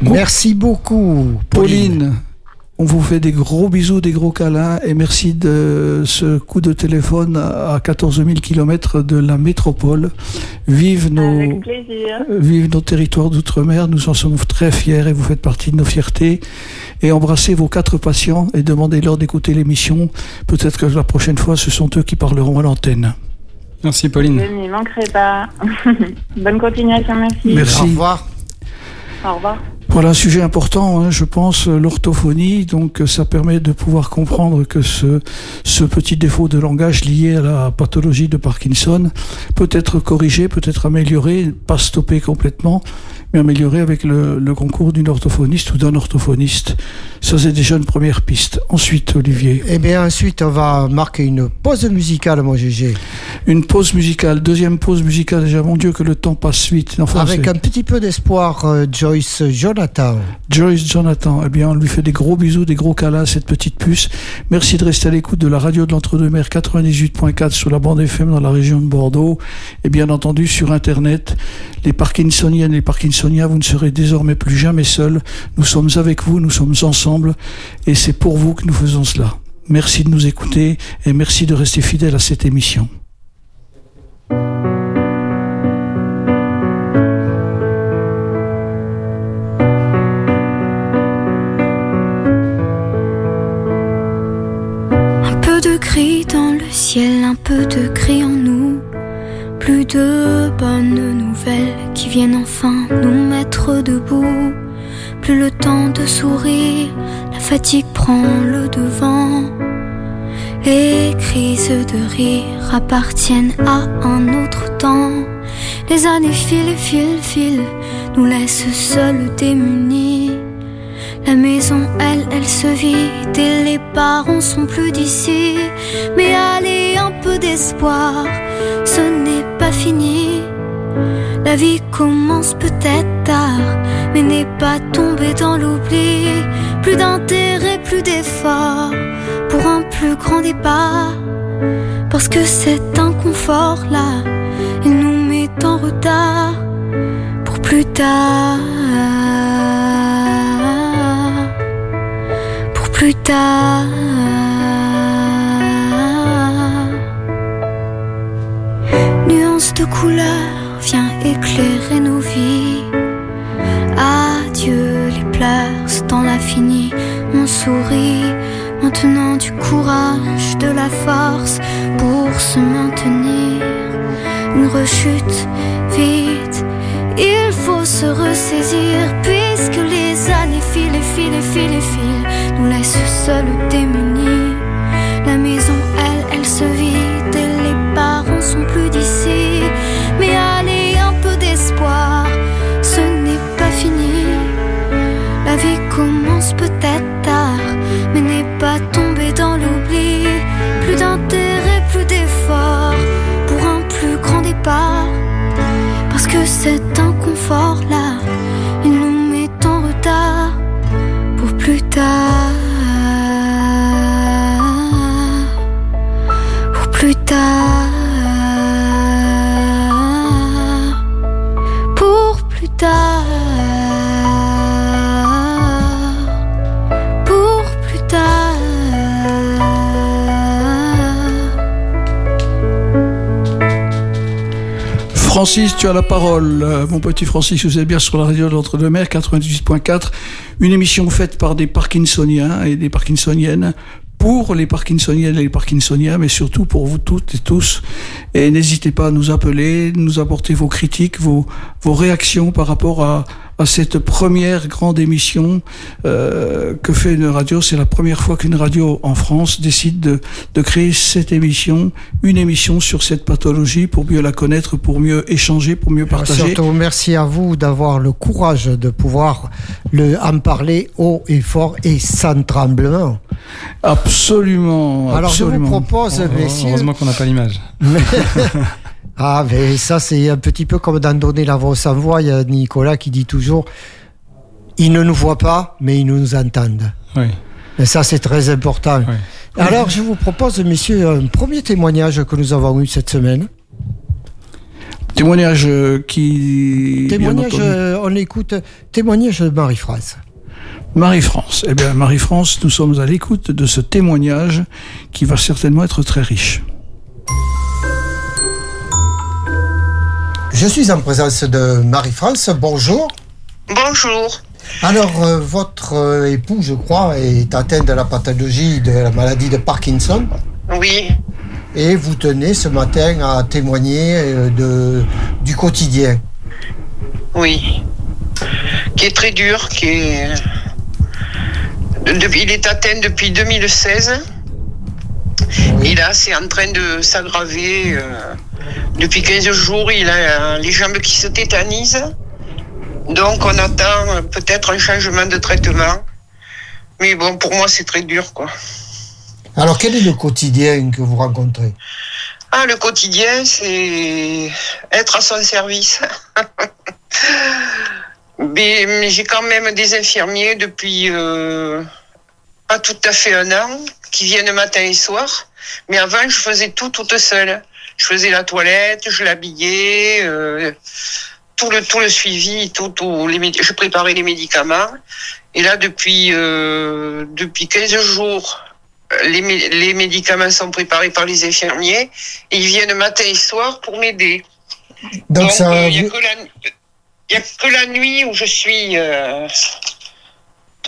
Merci beaucoup, Pauline. Pauline, on vous fait des gros bisous, des gros câlins et merci de ce coup de téléphone à 14 000 km de la métropole. Vive nos, Avec plaisir. Vive nos territoires d'outre-mer, nous en sommes très fiers et vous faites partie de nos fiertés. Et embrassez vos quatre patients et demandez-leur d'écouter l'émission. Peut-être que la prochaine fois, ce sont eux qui parleront à l'antenne. Merci, Pauline. Je n'y manquerai pas. (laughs) Bonne continuation, merci. Merci. Au revoir. Au revoir. Voilà un sujet important, hein, je pense, l'orthophonie. Donc, euh, ça permet de pouvoir comprendre que ce, ce petit défaut de langage lié à la pathologie de Parkinson peut être corrigé, peut être amélioré, pas stoppé complètement, mais amélioré avec le, le concours d'une orthophoniste ou d'un orthophoniste. Ça, c'est déjà une première piste. Ensuite, Olivier, Eh bien, ensuite, on va marquer une pause musicale, mon GG. une pause musicale, deuxième pause musicale. Déjà, mon Dieu, que le temps passe vite. Enfin, Avec un petit peu d'espoir, euh, Joyce Jonathan. Joyce Jonathan, eh bien, on lui fait des gros bisous, des gros câlins, cette petite puce. Merci de rester à l'écoute de la radio de l'Entre-deux-Mers 98.4 sur la bande FM dans la région de Bordeaux. Et bien entendu, sur Internet, les Parkinsoniennes et les Parkinsoniens, vous ne serez désormais plus jamais seuls. Nous sommes avec vous, nous sommes ensemble. Et c'est pour vous que nous faisons cela. Merci de nous écouter et merci de rester fidèle à cette émission. Un peu de gris dans le ciel, un peu de gris en nous. Plus de bonnes nouvelles qui viennent enfin nous mettre debout. Plus le temps de sourire, la fatigue prend le devant. Les crises de rire appartiennent à un autre temps. Les années filent, filent, filent, nous laissent seuls démunis. La maison, elle, elle se vide et les parents sont plus d'ici. Mais allez, un peu d'espoir, La vie commence peut-être tard, mais n'est pas tombée dans l'oubli. Plus d'intérêt, plus d'effort pour un plus grand départ. Parce que cet inconfort-là, il nous met en retard pour plus tard. Pour plus tard. De couleur vient éclairer nos vies. Adieu les pleurs, dans l'infini, on sourit. Maintenant du courage, de la force pour se maintenir. Une rechute vite, il faut se ressaisir puisque les années filent et filent et filent et filent, nous laissent seuls démunis. La maison, commence Francis, tu as la parole. Euh, Mon petit Francis, vous êtes bien sur la radio de l'Entre-deux-Mers 98.4, une émission faite par des Parkinsoniens et des Parkinsoniennes pour les Parkinsoniennes et les Parkinsoniens, mais surtout pour vous toutes et tous. Et n'hésitez pas à nous appeler, nous apporter vos critiques, vos, vos réactions par rapport à, à cette première grande émission euh, que fait une radio. C'est la première fois qu'une radio en France décide de, de créer cette émission, une émission sur cette pathologie pour mieux la connaître, pour mieux échanger, pour mieux partager. Surtout, merci à vous d'avoir le courage de pouvoir le, en parler haut et fort et sans tremblement. Absolument. Alors absolument. je vous propose, messieurs. Heureusement qu'on n'a pas l'image. (laughs) ah, mais ça, c'est un petit peu comme dans Donner la voix sans voix. Il y a Nicolas qui dit toujours ils ne nous voient pas, mais ils nous entendent. Oui. Et ça, c'est très important. Oui. Alors, je vous propose, messieurs, un premier témoignage que nous avons eu cette semaine. Témoignage euh, qui. Témoignage, euh, on écoute, témoignage de Marie-France. Marie-France. Eh bien, Marie-France, nous sommes à l'écoute de ce témoignage qui va certainement être très riche. Je suis en présence de Marie-France. Bonjour. Bonjour. Alors, euh, votre euh, époux, je crois, est atteint de la pathologie de la maladie de Parkinson. Oui, Et vous tenez ce matin à témoigner euh, de, du quotidien. oui. Qui est très dur, qui est. Il est atteint depuis 2016. Et là, c'est en train de s'aggraver. euh, depuis 15 jours, il a euh, les jambes qui se tétanisent. Donc, on attend peut-être un changement de traitement. Mais bon, pour moi, c'est très dur, quoi. Alors, quel est le quotidien que vous rencontrez? Ah, le quotidien, c'est être à son service. (laughs) mais mais j'ai quand même des infirmiers depuis euh, pas tout à fait un an qui viennent matin et soir. Mais avant, je faisais tout toute seule. Je faisais la toilette, je l'habillais, euh, tout le tout le suivi, tout, tout les je préparais les médicaments. Et là, depuis euh, depuis 15 jours, les, les médicaments sont préparés par les infirmiers et ils viennent matin et soir pour m'aider. Donc, il n'y a, a que la nuit où je suis euh,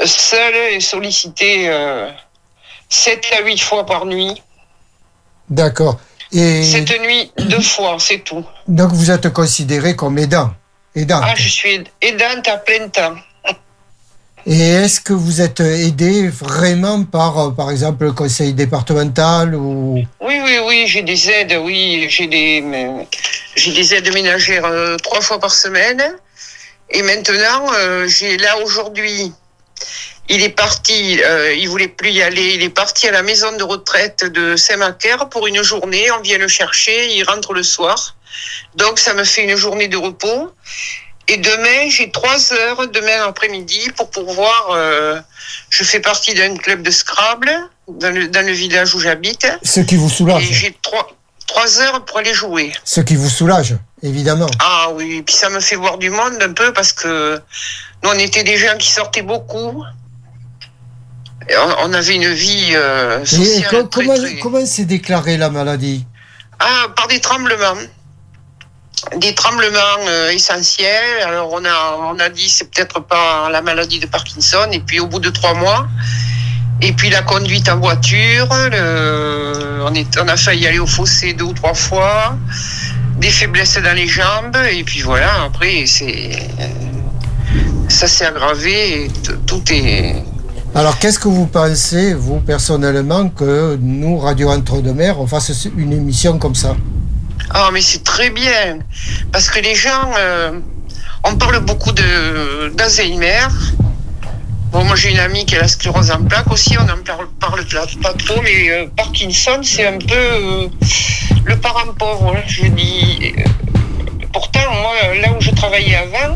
seule et sollicitée euh, 7 à 8 fois par nuit. D'accord. Et Cette nuit, deux fois, c'est tout. donc, vous êtes considéré comme aidant. aidant. Ah, je suis aidante à plein temps. Et est-ce que vous êtes aidé vraiment par, euh, par exemple, le conseil départemental ou... Oui, oui, oui, j'ai des aides, oui, j'ai des, j'ai des aides ménagères euh, trois fois par semaine. Et maintenant, euh, j'ai là aujourd'hui, il est parti, euh, il voulait plus y aller. Il est parti à la maison de retraite de Saint-Macaire pour une journée. On vient le chercher, il rentre le soir. Donc ça me fait une journée de repos. Et demain, j'ai trois heures demain après-midi pour pouvoir. Euh, je fais partie d'un club de Scrabble dans le, dans le village où j'habite. Ce qui vous Et soulage. j'ai trois, trois heures pour aller jouer. Ce qui vous soulage, évidemment. Ah oui, puis ça me fait voir du monde un peu parce que nous, on était des gens qui sortaient beaucoup. Et on, on avait une vie euh, Et sociale très, comment très- comment s'est déclarée la maladie? Ah, par des tremblements. Des tremblements euh, essentiels. Alors on a, on a dit c'est peut-être pas la maladie de Parkinson. Et puis au bout de trois mois, et puis la conduite en voiture, le- on, est, on a failli aller au fossé deux ou trois fois, des faiblesses dans les jambes. Et puis voilà, après c'est ça s'est aggravé. Et tout est Alors, qu'est-ce que vous pensez, vous, personnellement, que nous, Radio Entre-deux-Mers, on fasse une émission comme ça? Ah, mais c'est très bien. Parce que les gens, euh, on parle beaucoup de d'Alzheimer. Bon, moi j'ai une amie qui a la sclérose en plaques aussi, on n'en parle, parle pas pas trop, mais euh, Parkinson, c'est un peu euh, le parent pauvre. hein, Je dis. Euh, Pourtant, moi, là où je travaillais avant,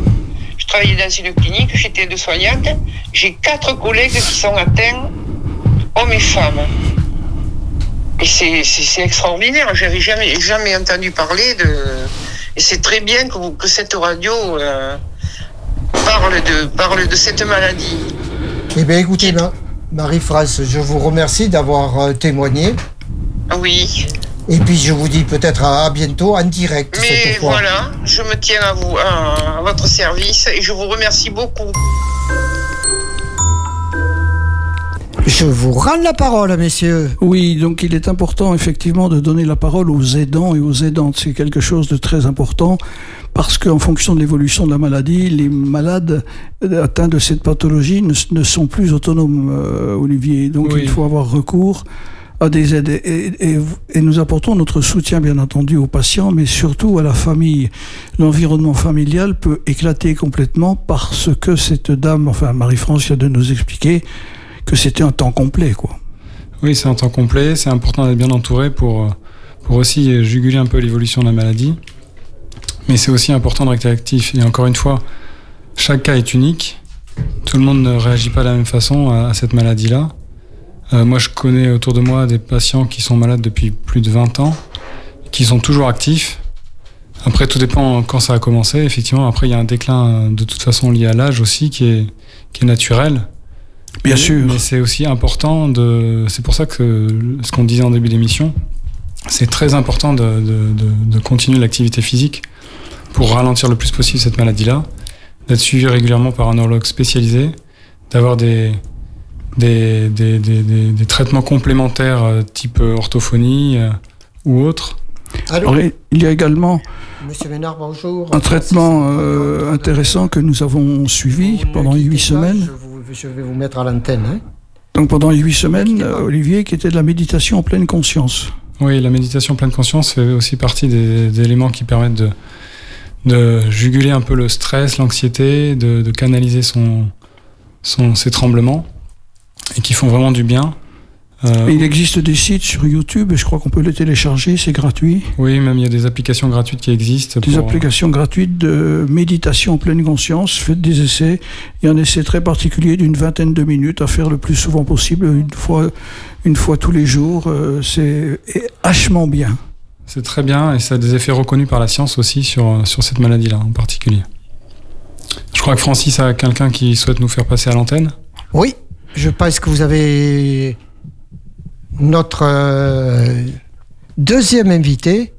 je travaillais dans une clinique, j'étais de soignante, j'ai quatre collègues qui sont atteints, hommes et femmes. Et c'est- extraordinaire. J'avais jamais, jamais entendu parler de. Et c'est très bien que, que cette radio parle, de, parle de cette maladie. Eh bien, écoutez, Ma- Marie-France, je vous remercie d'avoir euh, témoigné. Oui. Et puis, je vous dis peut-être à, à bientôt en direct Mais cette fois. voilà, je me tiens à vous, à, à votre service et je vous remercie beaucoup. Je vous rends la parole, messieurs. Oui, donc il est important effectivement de donner la parole aux aidants et aux aidantes. C'est quelque chose de très important parce qu'en fonction de l'évolution de la maladie, les malades euh, atteints de cette pathologie ne, ne sont plus autonomes, euh, Olivier. Donc Oui. il faut avoir recours à des aides. Et, et- et nous apportons notre soutien, bien entendu, aux patients, mais surtout à la famille. L'environnement familial peut éclater complètement parce que cette dame, enfin Marie-France vient de nous expliquer c'était un temps complet, quoi. Oui, c'est un temps complet. C'est important d'être bien entouré pour, euh, aussi juguler un peu l'évolution de la maladie. Mais c'est aussi important de rester actif. Et encore une fois, chaque cas est unique. Tout le monde ne réagit pas de la même façon à, cette maladie-là. Euh, moi, je connais autour de moi des patients qui sont malades depuis plus de 20 ans, qui sont toujours actifs. Après, tout dépend quand ça a commencé. Effectivement, après, il y a un déclin euh, de toute façon lié à l'âge aussi qui est naturel. Bien Mais- sûr. Mais c'est aussi important de. C'est pour ça que ce qu'on disait en début d'émission, c'est très important de, de- de- de continuer l'activité physique pour ralentir le plus possible cette maladie-là, d'être suivi régulièrement par un neurologue spécialisé, d'avoir des, des, des, des- des- des traitements complémentaires euh, type euh, orthophonie euh, ou autre. Alors, il y a également Monsieur Ménard, bonjour. un traitement euh, intéressant que nous avons suivi pendant huit pas, semaines. Je, vais vous mettre à l'antenne. hein. Donc pendant huit semaines, euh, Olivier, qui était de la méditation en pleine conscience. Oui, la méditation pleine conscience fait aussi partie des, des éléments qui permettent de, de juguler un peu le stress, l'anxiété, de, de canaliser son, son, ses tremblements et qui font vraiment du bien. Euh, il existe des sites sur YouTube et je crois qu'on peut les télécharger, c'est gratuit. oui, même il y a des applications gratuites qui existent. Des pour- applications gratuites de méditation en pleine conscience. Faites des essais. Il y a un essai très particulier d'une vingtaine de minutes à faire le plus souvent possible, une fois, une fois tous les jours. Euh, C'est hachement bien. C'est très bien et ça a des effets reconnus par la science aussi sur, sur cette maladie-là en particulier. Je crois que Francis a quelqu'un qui souhaite nous faire passer à l'antenne. Oui, je pense que vous avez notre euh, deuxième invité.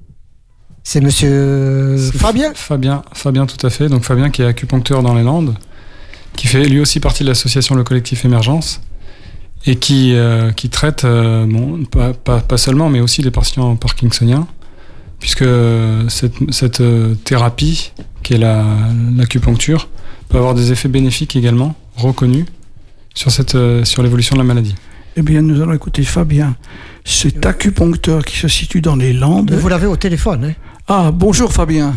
C'est Monsieur C'est Fabien. Fabien, Fabien, tout à fait. Donc Fabien qui est acupuncteur dans les Landes, qui fait lui aussi partie de l'association Le Collectif Émergence et qui, euh, qui traite, euh, bon, pas, pas, pas seulement, mais aussi les patients parkinsoniens, puisque euh, cette, cette euh, thérapie, qui est la- l'acupuncture, peut avoir des effets bénéfiques également, reconnus, sur, cette, euh, sur l'évolution de la maladie. Eh bien, nous allons écouter Fabien, cet acupuncteur qui se situe dans les Landes. Vous l'avez au téléphone. hein. Ah, bonjour Fabien.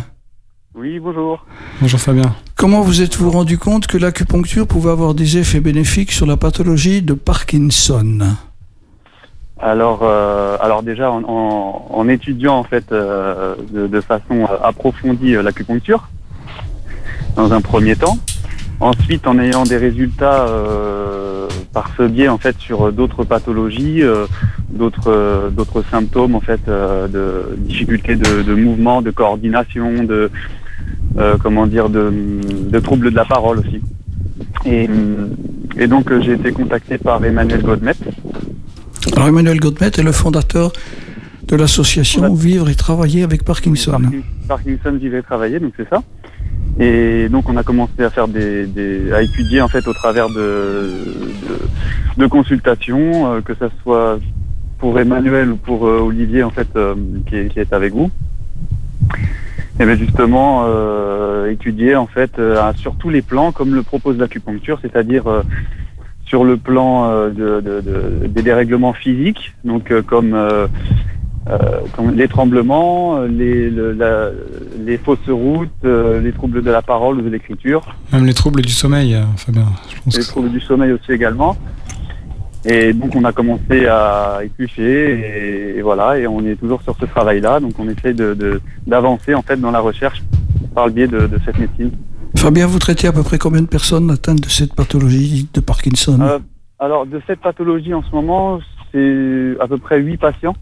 Oui, bonjour. Bonjour Fabien. Comment vous êtes-vous rendu compte que l'acupuncture pouvait avoir des effets bénéfiques sur la pathologie de Parkinson? Alors, euh, alors déjà en, en- en étudiant en fait euh, de, de façon approfondie euh, l'acupuncture dans un premier temps. Ensuite, en ayant des résultats euh, par ce biais en fait sur d'autres pathologies, euh, d'autres euh, d'autres symptômes en fait euh, de difficultés de, de mouvement, de coordination, de euh, comment dire de, de troubles de la parole aussi. Et, et donc j'ai été contacté par Emmanuel Godmet. Alors Emmanuel Godmet est le fondateur de l'association Vivre et Travailler avec Parkinson. Parkin- Parkinson vivait et travaillait, donc c'est ça. Et donc on a commencé à faire des, des- à étudier en fait au travers de, de, de consultations, euh, que ça soit pour Emmanuel ou pour euh, Olivier en fait euh, qui, est, qui est avec vous. Et bien justement étudier en fait sur tous les plans comme le propose l'acupuncture, c'est-à-dire sur le plan de, de- de- des dérèglements physiques, donc comme comme les tremblements, euh, les, le- la- les fausses routes, euh, les troubles de la parole ou de l'écriture, Même les troubles du sommeil, euh, Fabien. Je pense les que- troubles du sommeil aussi également. Et donc on a commencé à éplucher et, et voilà, et on est toujours sur ce travail-là. Donc on essaie de- de- d'avancer en fait dans la recherche par le biais de, de cette médecine. Fabien, vous traitez à peu près combien de personnes atteintes de cette pathologie de Parkinson? Euh, alors de cette pathologie en ce moment, c'est à peu près 8 patients.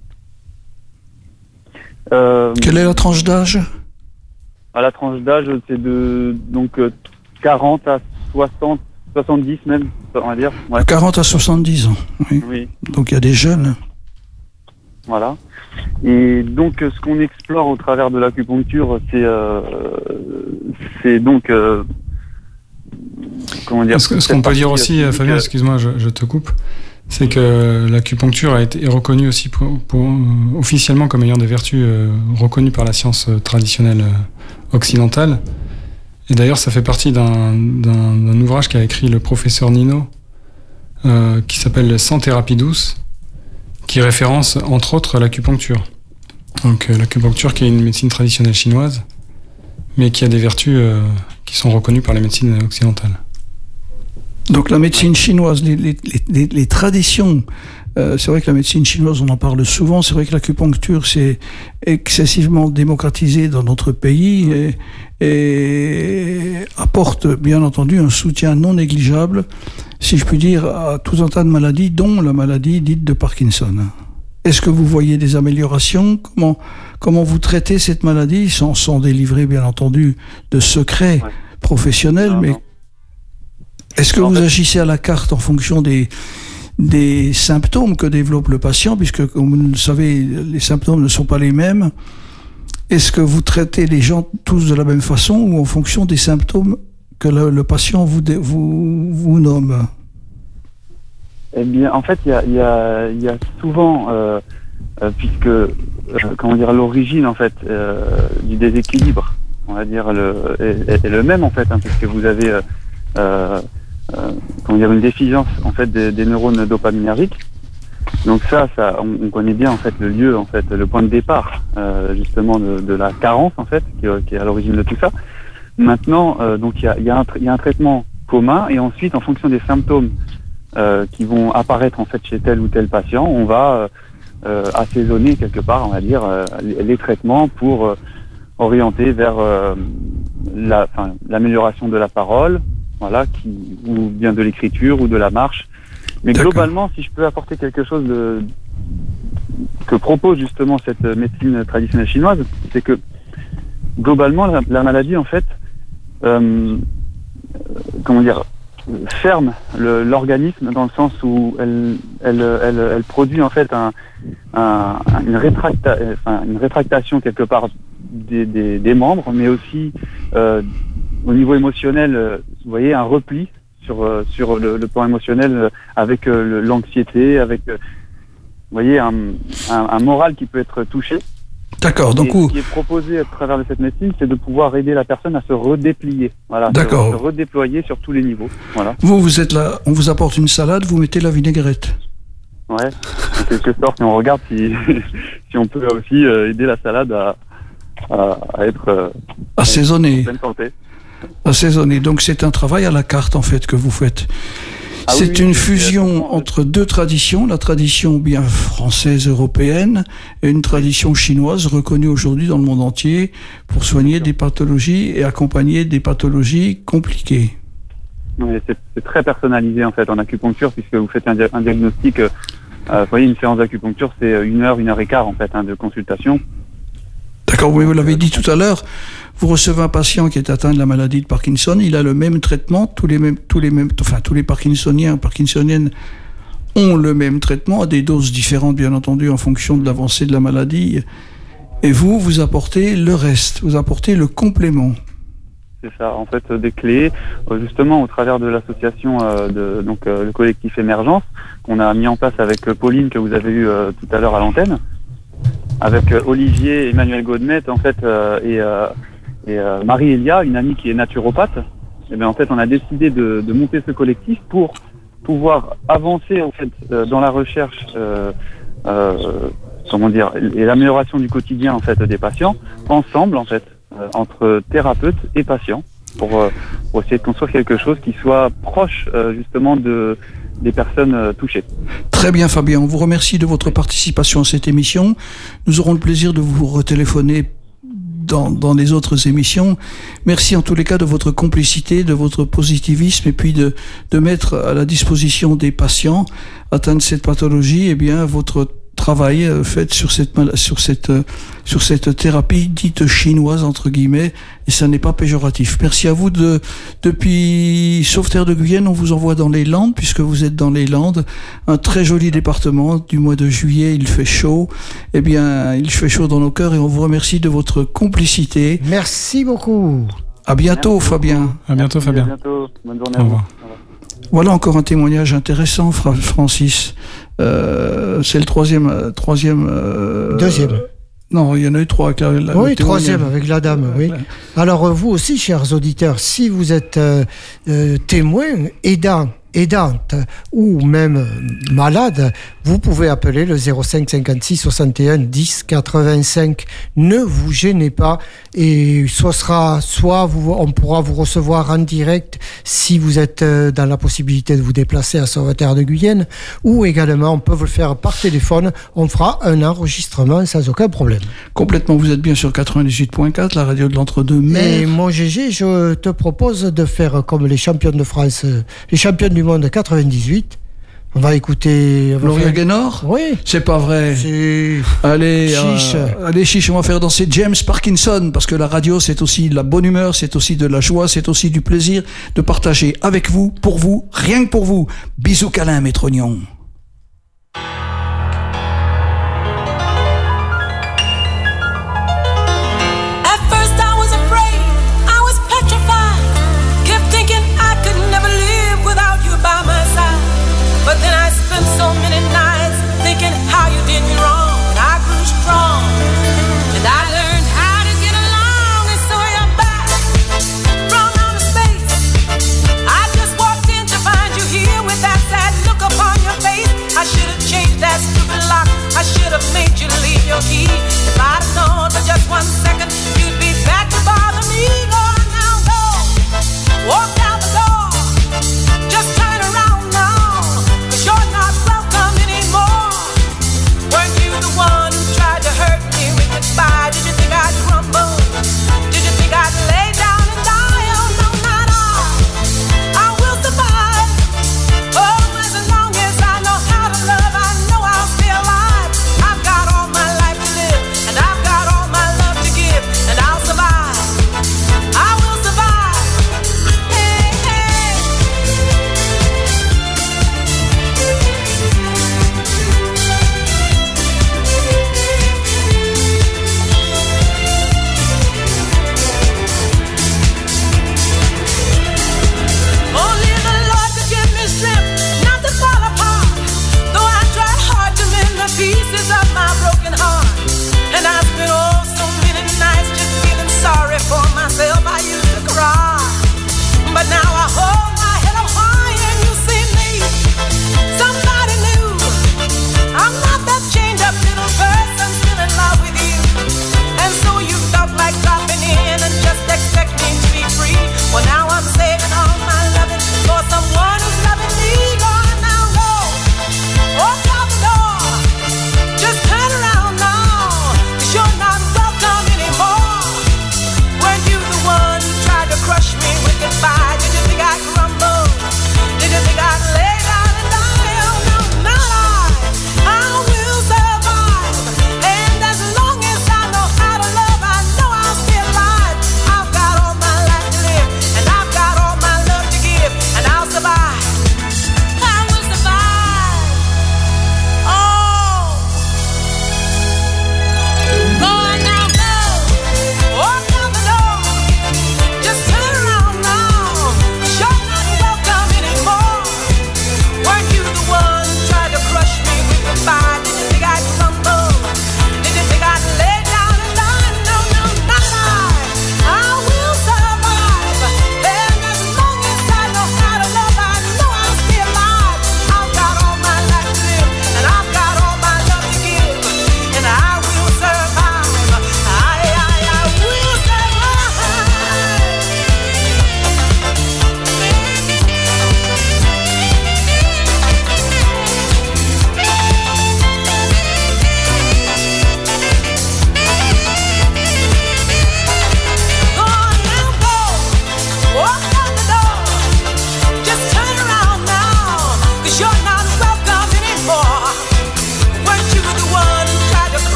Euh, Quelle est la tranche d'âge? À la tranche d'âge, c'est de donc euh, 40 à 60, 70 même, on va dire. Ouais. 40 à 70 ans. Oui. Oui, Donc il y a des jeunes. voilà. Et donc euh, ce qu'on explore au travers de l'acupuncture, c'est euh, c'est donc euh, comment dire. Ce qu'on peut dire aussi, euh, euh, Fabien, excuse-moi, je, je te coupe, c'est que l'acupuncture a été reconnue aussi euh, officiellement comme ayant des vertus euh, reconnues par la science euh, traditionnelle occidentale. Et d'ailleurs, ça fait partie d'un d'un- ouvrage qu'a écrit le professeur Nino, qui s'appelle Sans thérapie douce, qui référence entre autres l'acupuncture. Donc l'acupuncture qui est une médecine traditionnelle chinoise, mais qui a des vertus qui sont reconnues par les médecines occidentales. Donc la médecine chinoise, les, les- les- les traditions, euh, c'est vrai que la médecine chinoise, on en parle souvent, c'est vrai que l'acupuncture, c'est excessivement démocratisé dans notre pays et, et apporte bien entendu un soutien non négligeable, si je puis dire, à tout un tas de maladies, dont la maladie dite de Parkinson. Est-ce que vous voyez des améliorations? Comment, comment vous traitez cette maladie sans, sans délivrer, bien entendu, de secrets Ouais. professionnels, Non, mais non. Est-ce que En vous fait- agissez à la carte en fonction des, des symptômes que développe le patient, puisque comme vous le savez, les symptômes ne sont pas les mêmes. Est-ce que vous traitez les gens tous de la même façon ou en fonction des symptômes que le, le patient vous, vous, vous nomme? Eh bien, en fait, il y a, il y a- il y a souvent, euh, euh, puisque, euh, comment dire, l'origine, en fait, euh, du déséquilibre, on va dire, le, est, le même, en fait, hein, puisque vous avez, euh, euh, euh, comment dire, une déficience, en fait, des, des neurones dopaminergiques. Donc ça, ça, on, on connaît bien, en fait, le lieu, en fait, le point de départ, euh, justement, de, de la carence, en fait, qui, qui est à l'origine de tout ça. Maintenant, euh, donc, il y a, y, a y a un traitement commun, et ensuite, en fonction des symptômes euh, qui vont apparaître en fait chez tel ou tel patient, on va euh, euh, assaisonner quelque part, on va dire, euh, les, les traitements pour euh, orienter vers euh, la- l'amélioration de la parole, voilà, qui, ou bien de l'écriture ou de la marche. Mais globalement, si je peux apporter quelque chose de, que propose justement cette médecine traditionnelle chinoise, c'est que globalement, la, la maladie, en fait, euh, comment dire, ferme l'organisme dans le sens où elle, elle, elle, elle produit en fait un, un- une, rétracta, enfin, une rétractation quelque part des, des, des membres, mais aussi euh, au niveau émotionnel, euh, vous voyez, un repli sur, euh, sur le, le plan émotionnel euh, avec l'anxiété, avec, vous voyez, un, un, un moral qui peut être touché. D'accord, donc ce qui est proposé à travers de cette médecine, c'est de pouvoir aider la personne à se redéplier. Voilà, D'accord. Se redéployer sur tous les niveaux. Voilà. vous, vous êtes là, on vous apporte une salade, vous mettez la vinaigrette. Ouais. En quelque sorte, et on regarde si, (laughs) si on peut aussi aider la salade à, à, à être euh, Assaisonné. Donc c'est un travail à la carte en fait que vous faites. Ah c'est oui, une fusion entre deux traditions, la tradition bien française européenne et une tradition chinoise reconnue aujourd'hui dans le monde entier pour soigner des pathologies et accompagner des pathologies compliquées. Oui, c'est très personnalisé en fait en acupuncture puisque vous faites un, dia- un diagnostic. euh, euh, vous voyez, une séance d'acupuncture, c'est euh, une heure, une heure et quart en fait hein, de consultation. Vous l'avez dit tout à l'heure, vous recevez un patient qui est atteint de la maladie de Parkinson, il a le même traitement, tous les mêmes, tous les mêmes, enfin tous les Parkinsoniens, Parkinsoniennes ont le même traitement à des doses différentes, bien entendu, en fonction de l'avancée de la maladie. Et vous, vous apportez le reste, vous apportez le complément. C'est ça, en fait, des clés, euh, justement au travers de l'association, euh, donc euh, le collectif Émergence, qu'on a mis en place avec Pauline que vous avez eu tout à l'heure à l'antenne, avec euh, Olivier, Emmanuel Godmet, en fait, euh, et, euh, et Marie Elia, une amie qui est naturopathe. Et bien en fait, on a décidé de, de monter ce collectif pour pouvoir avancer en fait dans la recherche, euh, euh, comment dire, et l'amélioration du quotidien en fait des patients ensemble en fait euh, entre thérapeutes et patients pour, pour essayer de construire quelque chose qui soit proche justement de des personnes euh, touchées. Très bien Fabien, on vous remercie de votre participation à cette émission. Nous aurons le plaisir de vous retéléphoner dans, dans les autres émissions. Merci en tous les cas de votre complicité, de votre positivisme et puis de, de mettre à la disposition des patients atteints de cette pathologie eh bien, votre travail euh, fait sur cette, mal- sur, cette, euh, sur cette thérapie dite chinoise, entre guillemets, et ça n'est pas péjoratif. Merci à vous de, depuis Sauveterre de Guyenne, on vous envoie dans les Landes, puisque vous êtes dans les Landes, un très joli département. Du mois de juillet, il fait chaud. Eh bien, il fait chaud dans nos cœurs et on vous remercie de votre complicité. Merci beaucoup. À bientôt, Merci Fabien. À bientôt, À Fabien. bientôt. Bonne journée Au à vous. revoir. Au revoir. Voilà encore un témoignage intéressant, Fra- Francis. Euh, c'est le troisième, euh, troisième. euh, Deuxième. Non, il y en a eu trois. avec la- la- Oui, troisième avec la dame, oui. Alors vous aussi, chers auditeurs, si vous êtes euh, témoin, aidant, aidante ou même malade, vous pouvez appeler le 05 56 61 10 85. Ne vous gênez pas et ce sera soit vous, on pourra vous recevoir en direct si vous êtes euh, dans la possibilité de vous déplacer à Sauveterre de Guyenne ou également on peut vous le faire par téléphone. On fera un enregistrement sans aucun problème. Complètement, vous êtes bien sur 98.4, la radio de l'entre-deux. Mais Et mon GG, je te propose de faire comme les championnes de France, euh, les championnes du monde 98. On va écouter. on va Gloria faire- Gaynor Oui. C'est pas vrai. C'est. Allez, Chiche. euh, allez chiche, on va faire danser James Parkinson parce que la radio c'est aussi de la bonne humeur, c'est aussi de la joie, c'est aussi du plaisir de partager avec vous, pour vous, rien que pour vous. Bisous câlin, Métrognon.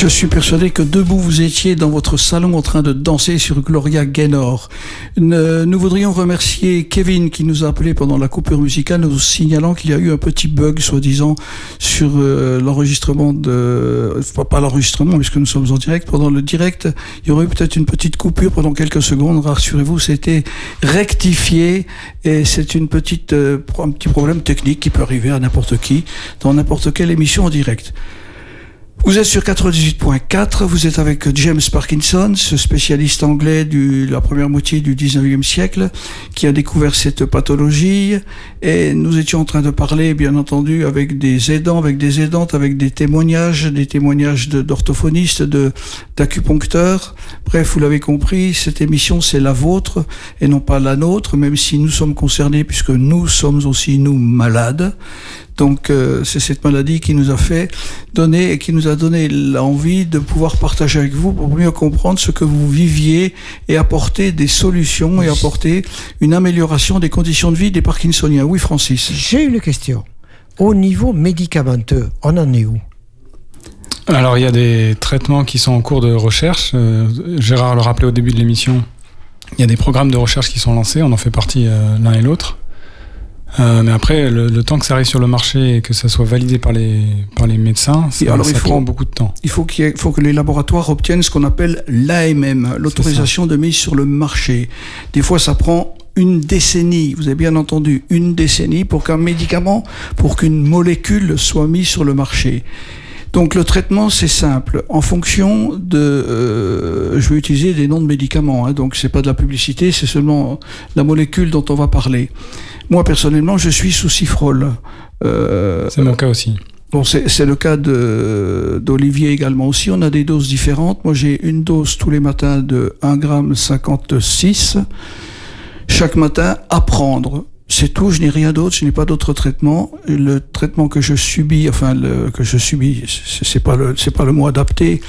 Je suis persuadé que debout vous étiez dans votre salon en train de danser sur Gloria Gaynor. Nous voudrions remercier Kevin qui nous a appelé pendant la coupure musicale nous signalant qu'il y a eu un petit bug soi-disant sur euh, l'enregistrement de... Pas l'enregistrement puisque nous sommes en direct. Pendant le direct, il y aurait eu peut-être une petite coupure pendant quelques secondes. Rassurez-vous, c'était rectifié et c'est une petite, euh, un petit problème technique qui peut arriver à n'importe qui dans n'importe quelle émission en direct. Vous êtes sur 98.4, vous êtes avec James Parkinson, ce spécialiste anglais de la première moitié du 19e siècle, qui a découvert cette pathologie. Et nous étions en train de parler, bien entendu, avec des aidants, avec des aidantes, avec des témoignages, des témoignages d'orthophonistes, d'acupuncteurs. Bref, vous l'avez compris, cette émission, c'est la vôtre et non pas la nôtre, même si nous sommes concernés, puisque nous sommes aussi, nous, malades. Donc euh, c'est cette maladie qui nous a fait donner et qui nous a donné l'envie de pouvoir partager avec vous pour mieux comprendre ce que vous viviez et apporter des solutions et apporter une amélioration des conditions de vie des Parkinsoniens. Oui, Francis. J'ai une question. Au niveau médicamenteux, on en est où? Alors il y a des traitements qui sont en cours de recherche. Euh, Gérard le rappelait au début de l'émission. Il y a des programmes de recherche qui sont lancés, on en fait partie euh, l'un et l'autre. Euh, mais après, le, temps que ça arrive sur le marché et que ça soit validé par les, par les médecins, ça, alors, prend beaucoup de temps. Il faut, qu'il faut que les laboratoires obtiennent ce qu'on appelle l'AMM, l'autorisation de mise sur le marché. Des fois, ça prend une décennie, vous avez bien entendu, une décennie pour qu'un médicament, pour qu'une molécule soit mise sur le marché. Donc le traitement c'est simple, en fonction de, euh, je vais utiliser des noms de médicaments, hein, donc c'est pas de la publicité, c'est seulement la molécule dont on va parler. Moi, personnellement, je suis sous cifrol. Euh, c'est mon cas aussi. Bon, c'est le cas d'Olivier également aussi. On a des doses différentes. Moi, j'ai une dose tous les matins de 1,56 g chaque matin à prendre. C'est tout, je n'ai rien d'autre, je n'ai pas d'autre traitement. Le traitement que je subis, enfin le, que je subis, c'est pas le c'est pas le mot adapté,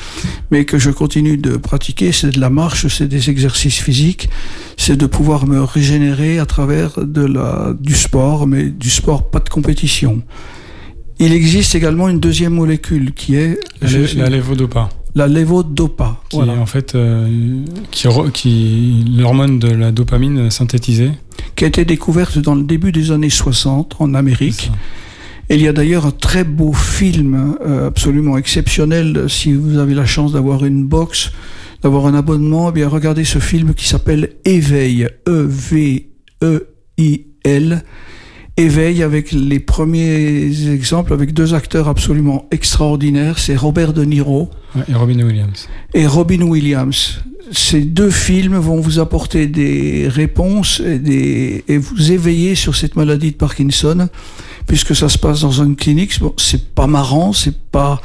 mais que je continue de pratiquer, c'est de la marche, c'est des exercices physiques, c'est de pouvoir me régénérer à travers de la du sport, mais du sport pas de compétition. Il existe également une deuxième molécule qui est la, lévodopa la lévodopa. Qui voilà. en fait euh, qui, qui l'hormone de la dopamine synthétisée. Qui a été découverte dans le début des années 60 en Amérique. Et il y a d'ailleurs un très beau film euh, absolument exceptionnel. Si vous avez la chance d'avoir une box, d'avoir un abonnement, eh bien regardez ce film qui s'appelle Éveil, E-V-E-I-L éveille avec les premiers exemples, avec deux acteurs absolument extraordinaires, c'est Robert De Niro et Robin Williams. Et Robin Williams. Ces deux films vont vous apporter des réponses et, des, et vous éveiller sur cette maladie de Parkinson, puisque ça se passe dans une clinique. Bon, c'est pas marrant, c'est pas,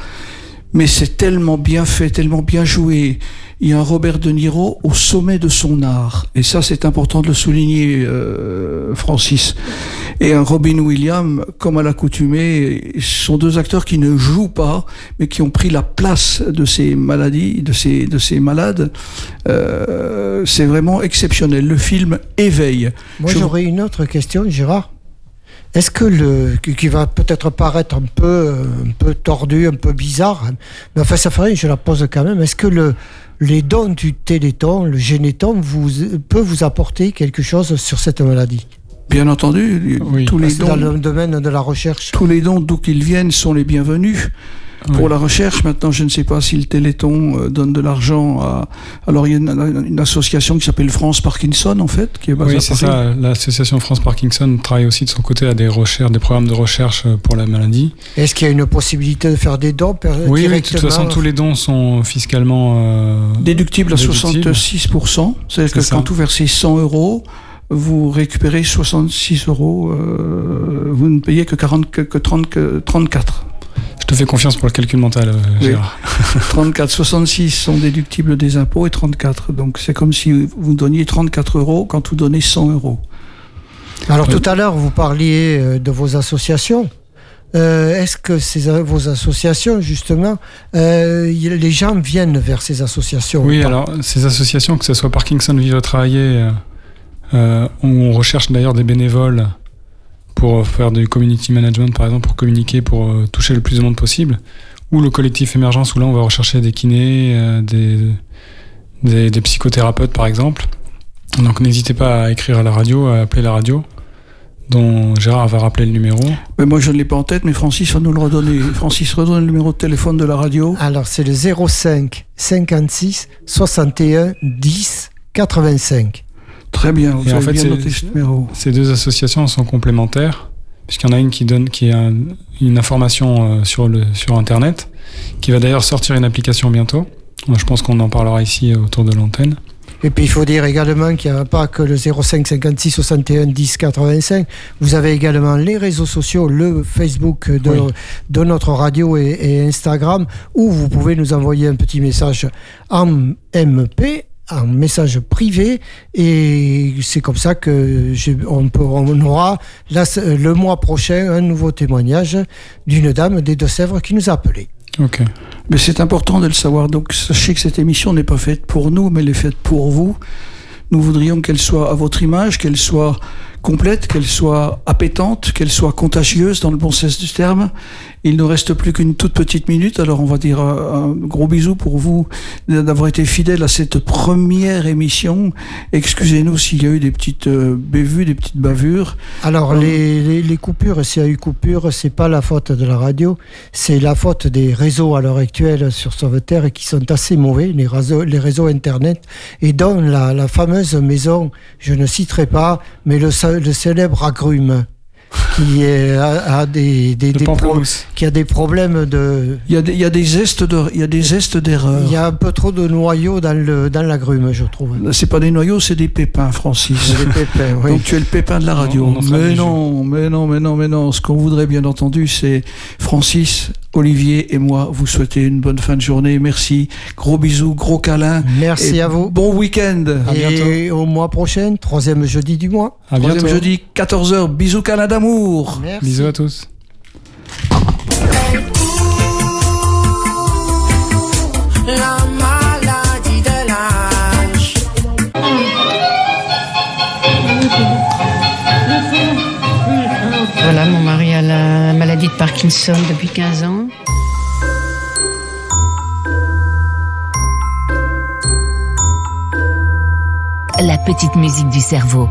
mais c'est tellement bien fait, tellement bien joué il y a un Robert De Niro au sommet de son art. Et ça, c'est important de le souligner, euh, Francis. Et un Robin Williams, comme à l'accoutumée, sont deux acteurs qui ne jouent pas, mais qui ont pris la place de ces maladies, de ces, de ces malades. Euh, c'est vraiment exceptionnel. Le film éveille. Moi, j'aurais une autre question, Gérard. Est-ce que le qui va peut-être paraître un peu un peu tordu, un peu bizarre, mais enfin ça ferait, je la pose quand même. Est-ce que le les dons du téléthon, le généton, vous, peut vous apporter quelque chose sur cette maladie? Bien entendu, tous les dons, dans le domaine de la recherche. Tous les dons d'où qu'ils viennent sont les bienvenus pour la recherche. Maintenant, je ne sais pas si le Téléthon euh, donne de l'argent à. Alors, il y a une, association qui s'appelle France Parkinson, en fait, qui est basée Oui, c'est ça. L'association France Parkinson travaille aussi de son côté à des recherches, des programmes de recherche euh, pour la maladie. Est-ce qu'il y a une possibilité de faire des dons oui, oui, de toute façon, tous les dons sont fiscalement euh, déductibles à 66%. C'est-à-dire que quand vous versez 100 euros, vous récupérez 66 euros, vous ne payez que, 40, que 30, que 34. Je te fais confiance pour le calcul mental, euh, Gérard. (laughs) 34, 66 sont déductibles des impôts et 34. Donc c'est comme si vous donniez 34 euros quand vous donnez 100 euros. Alors tout à l'heure, vous parliez euh, de vos associations. Euh, est-ce que ces, vos associations, justement, les gens viennent vers ces associations Oui, alors ces associations, que ce soit Parkinson Vivre Travailler, où on recherche d'ailleurs des bénévoles pour faire du community management, par exemple, pour communiquer, pour euh, toucher le plus de monde possible, ou le collectif Émergence où là on va rechercher des kinés, euh, des, des, des psychothérapeutes par exemple. Donc n'hésitez pas à écrire à la radio, à appeler la radio, dont Gérard va rappeler le numéro. Mais moi, je ne l'ai pas en tête, mais Francis va nous le redonner. Francis, redonne le numéro de téléphone de la radio. Alors, c'est le 05 56 61 10 85. Très bien, vous Et en fait, bien c'est- noté ce numéro. Ces deux associations sont complémentaires, puisqu'il y en a une qui donne qui a un- une information euh, sur, le, sur Internet, qui va d'ailleurs sortir une application bientôt. Moi, Je pense qu'on en parlera ici euh, autour de l'antenne. Et puis il faut dire également qu'il n'y a pas que le 05 56 61 10 85. Vous avez également les réseaux sociaux, le Facebook de, Oui. de notre radio et, et Instagram, où vous pouvez nous envoyer un petit message en MP un message privé et c'est comme ça que on, aura le mois prochain un nouveau témoignage d'une dame des Deux-Sèvres qui nous a appelé. Ok. Mais c'est important de le savoir. Donc sachez que cette émission n'est pas faite pour nous, mais elle est faite pour vous. Nous voudrions qu'elle soit à votre image, qu'elle soit complète, qu'elle soit appétante, qu'elle soit contagieuse dans le bon sens du terme. Il ne reste plus qu'une toute petite minute, alors on va dire un, un gros bisou pour vous d'avoir été fidèle à cette première émission. Excusez-nous s'il y a eu des petites euh, bévues, des petites bavures. Alors, Hum. les, les, les coupures, s'il y a eu coupure, c'est pas la faute de la radio, c'est la faute des réseaux à l'heure actuelle sur Sauveterre qui sont assez mauvais, les réseaux, les réseaux Internet, et dont la, la fameuse maison, je ne citerai pas, mais le, ce- le célèbre agrume, qui est, a, a des, des, Le des pro- pamplemousse. qui a des problèmes de... Il y a des, il y a des gestes de, il y a des gestes d'erreur. Il y a un peu trop de noyaux dans, le, dans l'agrume, je trouve. C'est pas des noyaux, c'est des pépins, Francis. Des pépins, oui. Donc tu es le pépin de la radio. Mais non, mais non, mais non, mais non. Ce qu'on voudrait bien entendu, c'est Francis, Olivier et moi vous souhaiter une bonne fin de journée. Merci. Gros bisous, gros câlins. Merci à vous. Bon week-end. Et au mois prochain, troisième jeudi du mois. À Troisième bientôt. jeudi, 14h. Bisous, câlins d'amour. Merci. Bisous à tous. Parkinson depuis 15 ans. La petite musique du cerveau.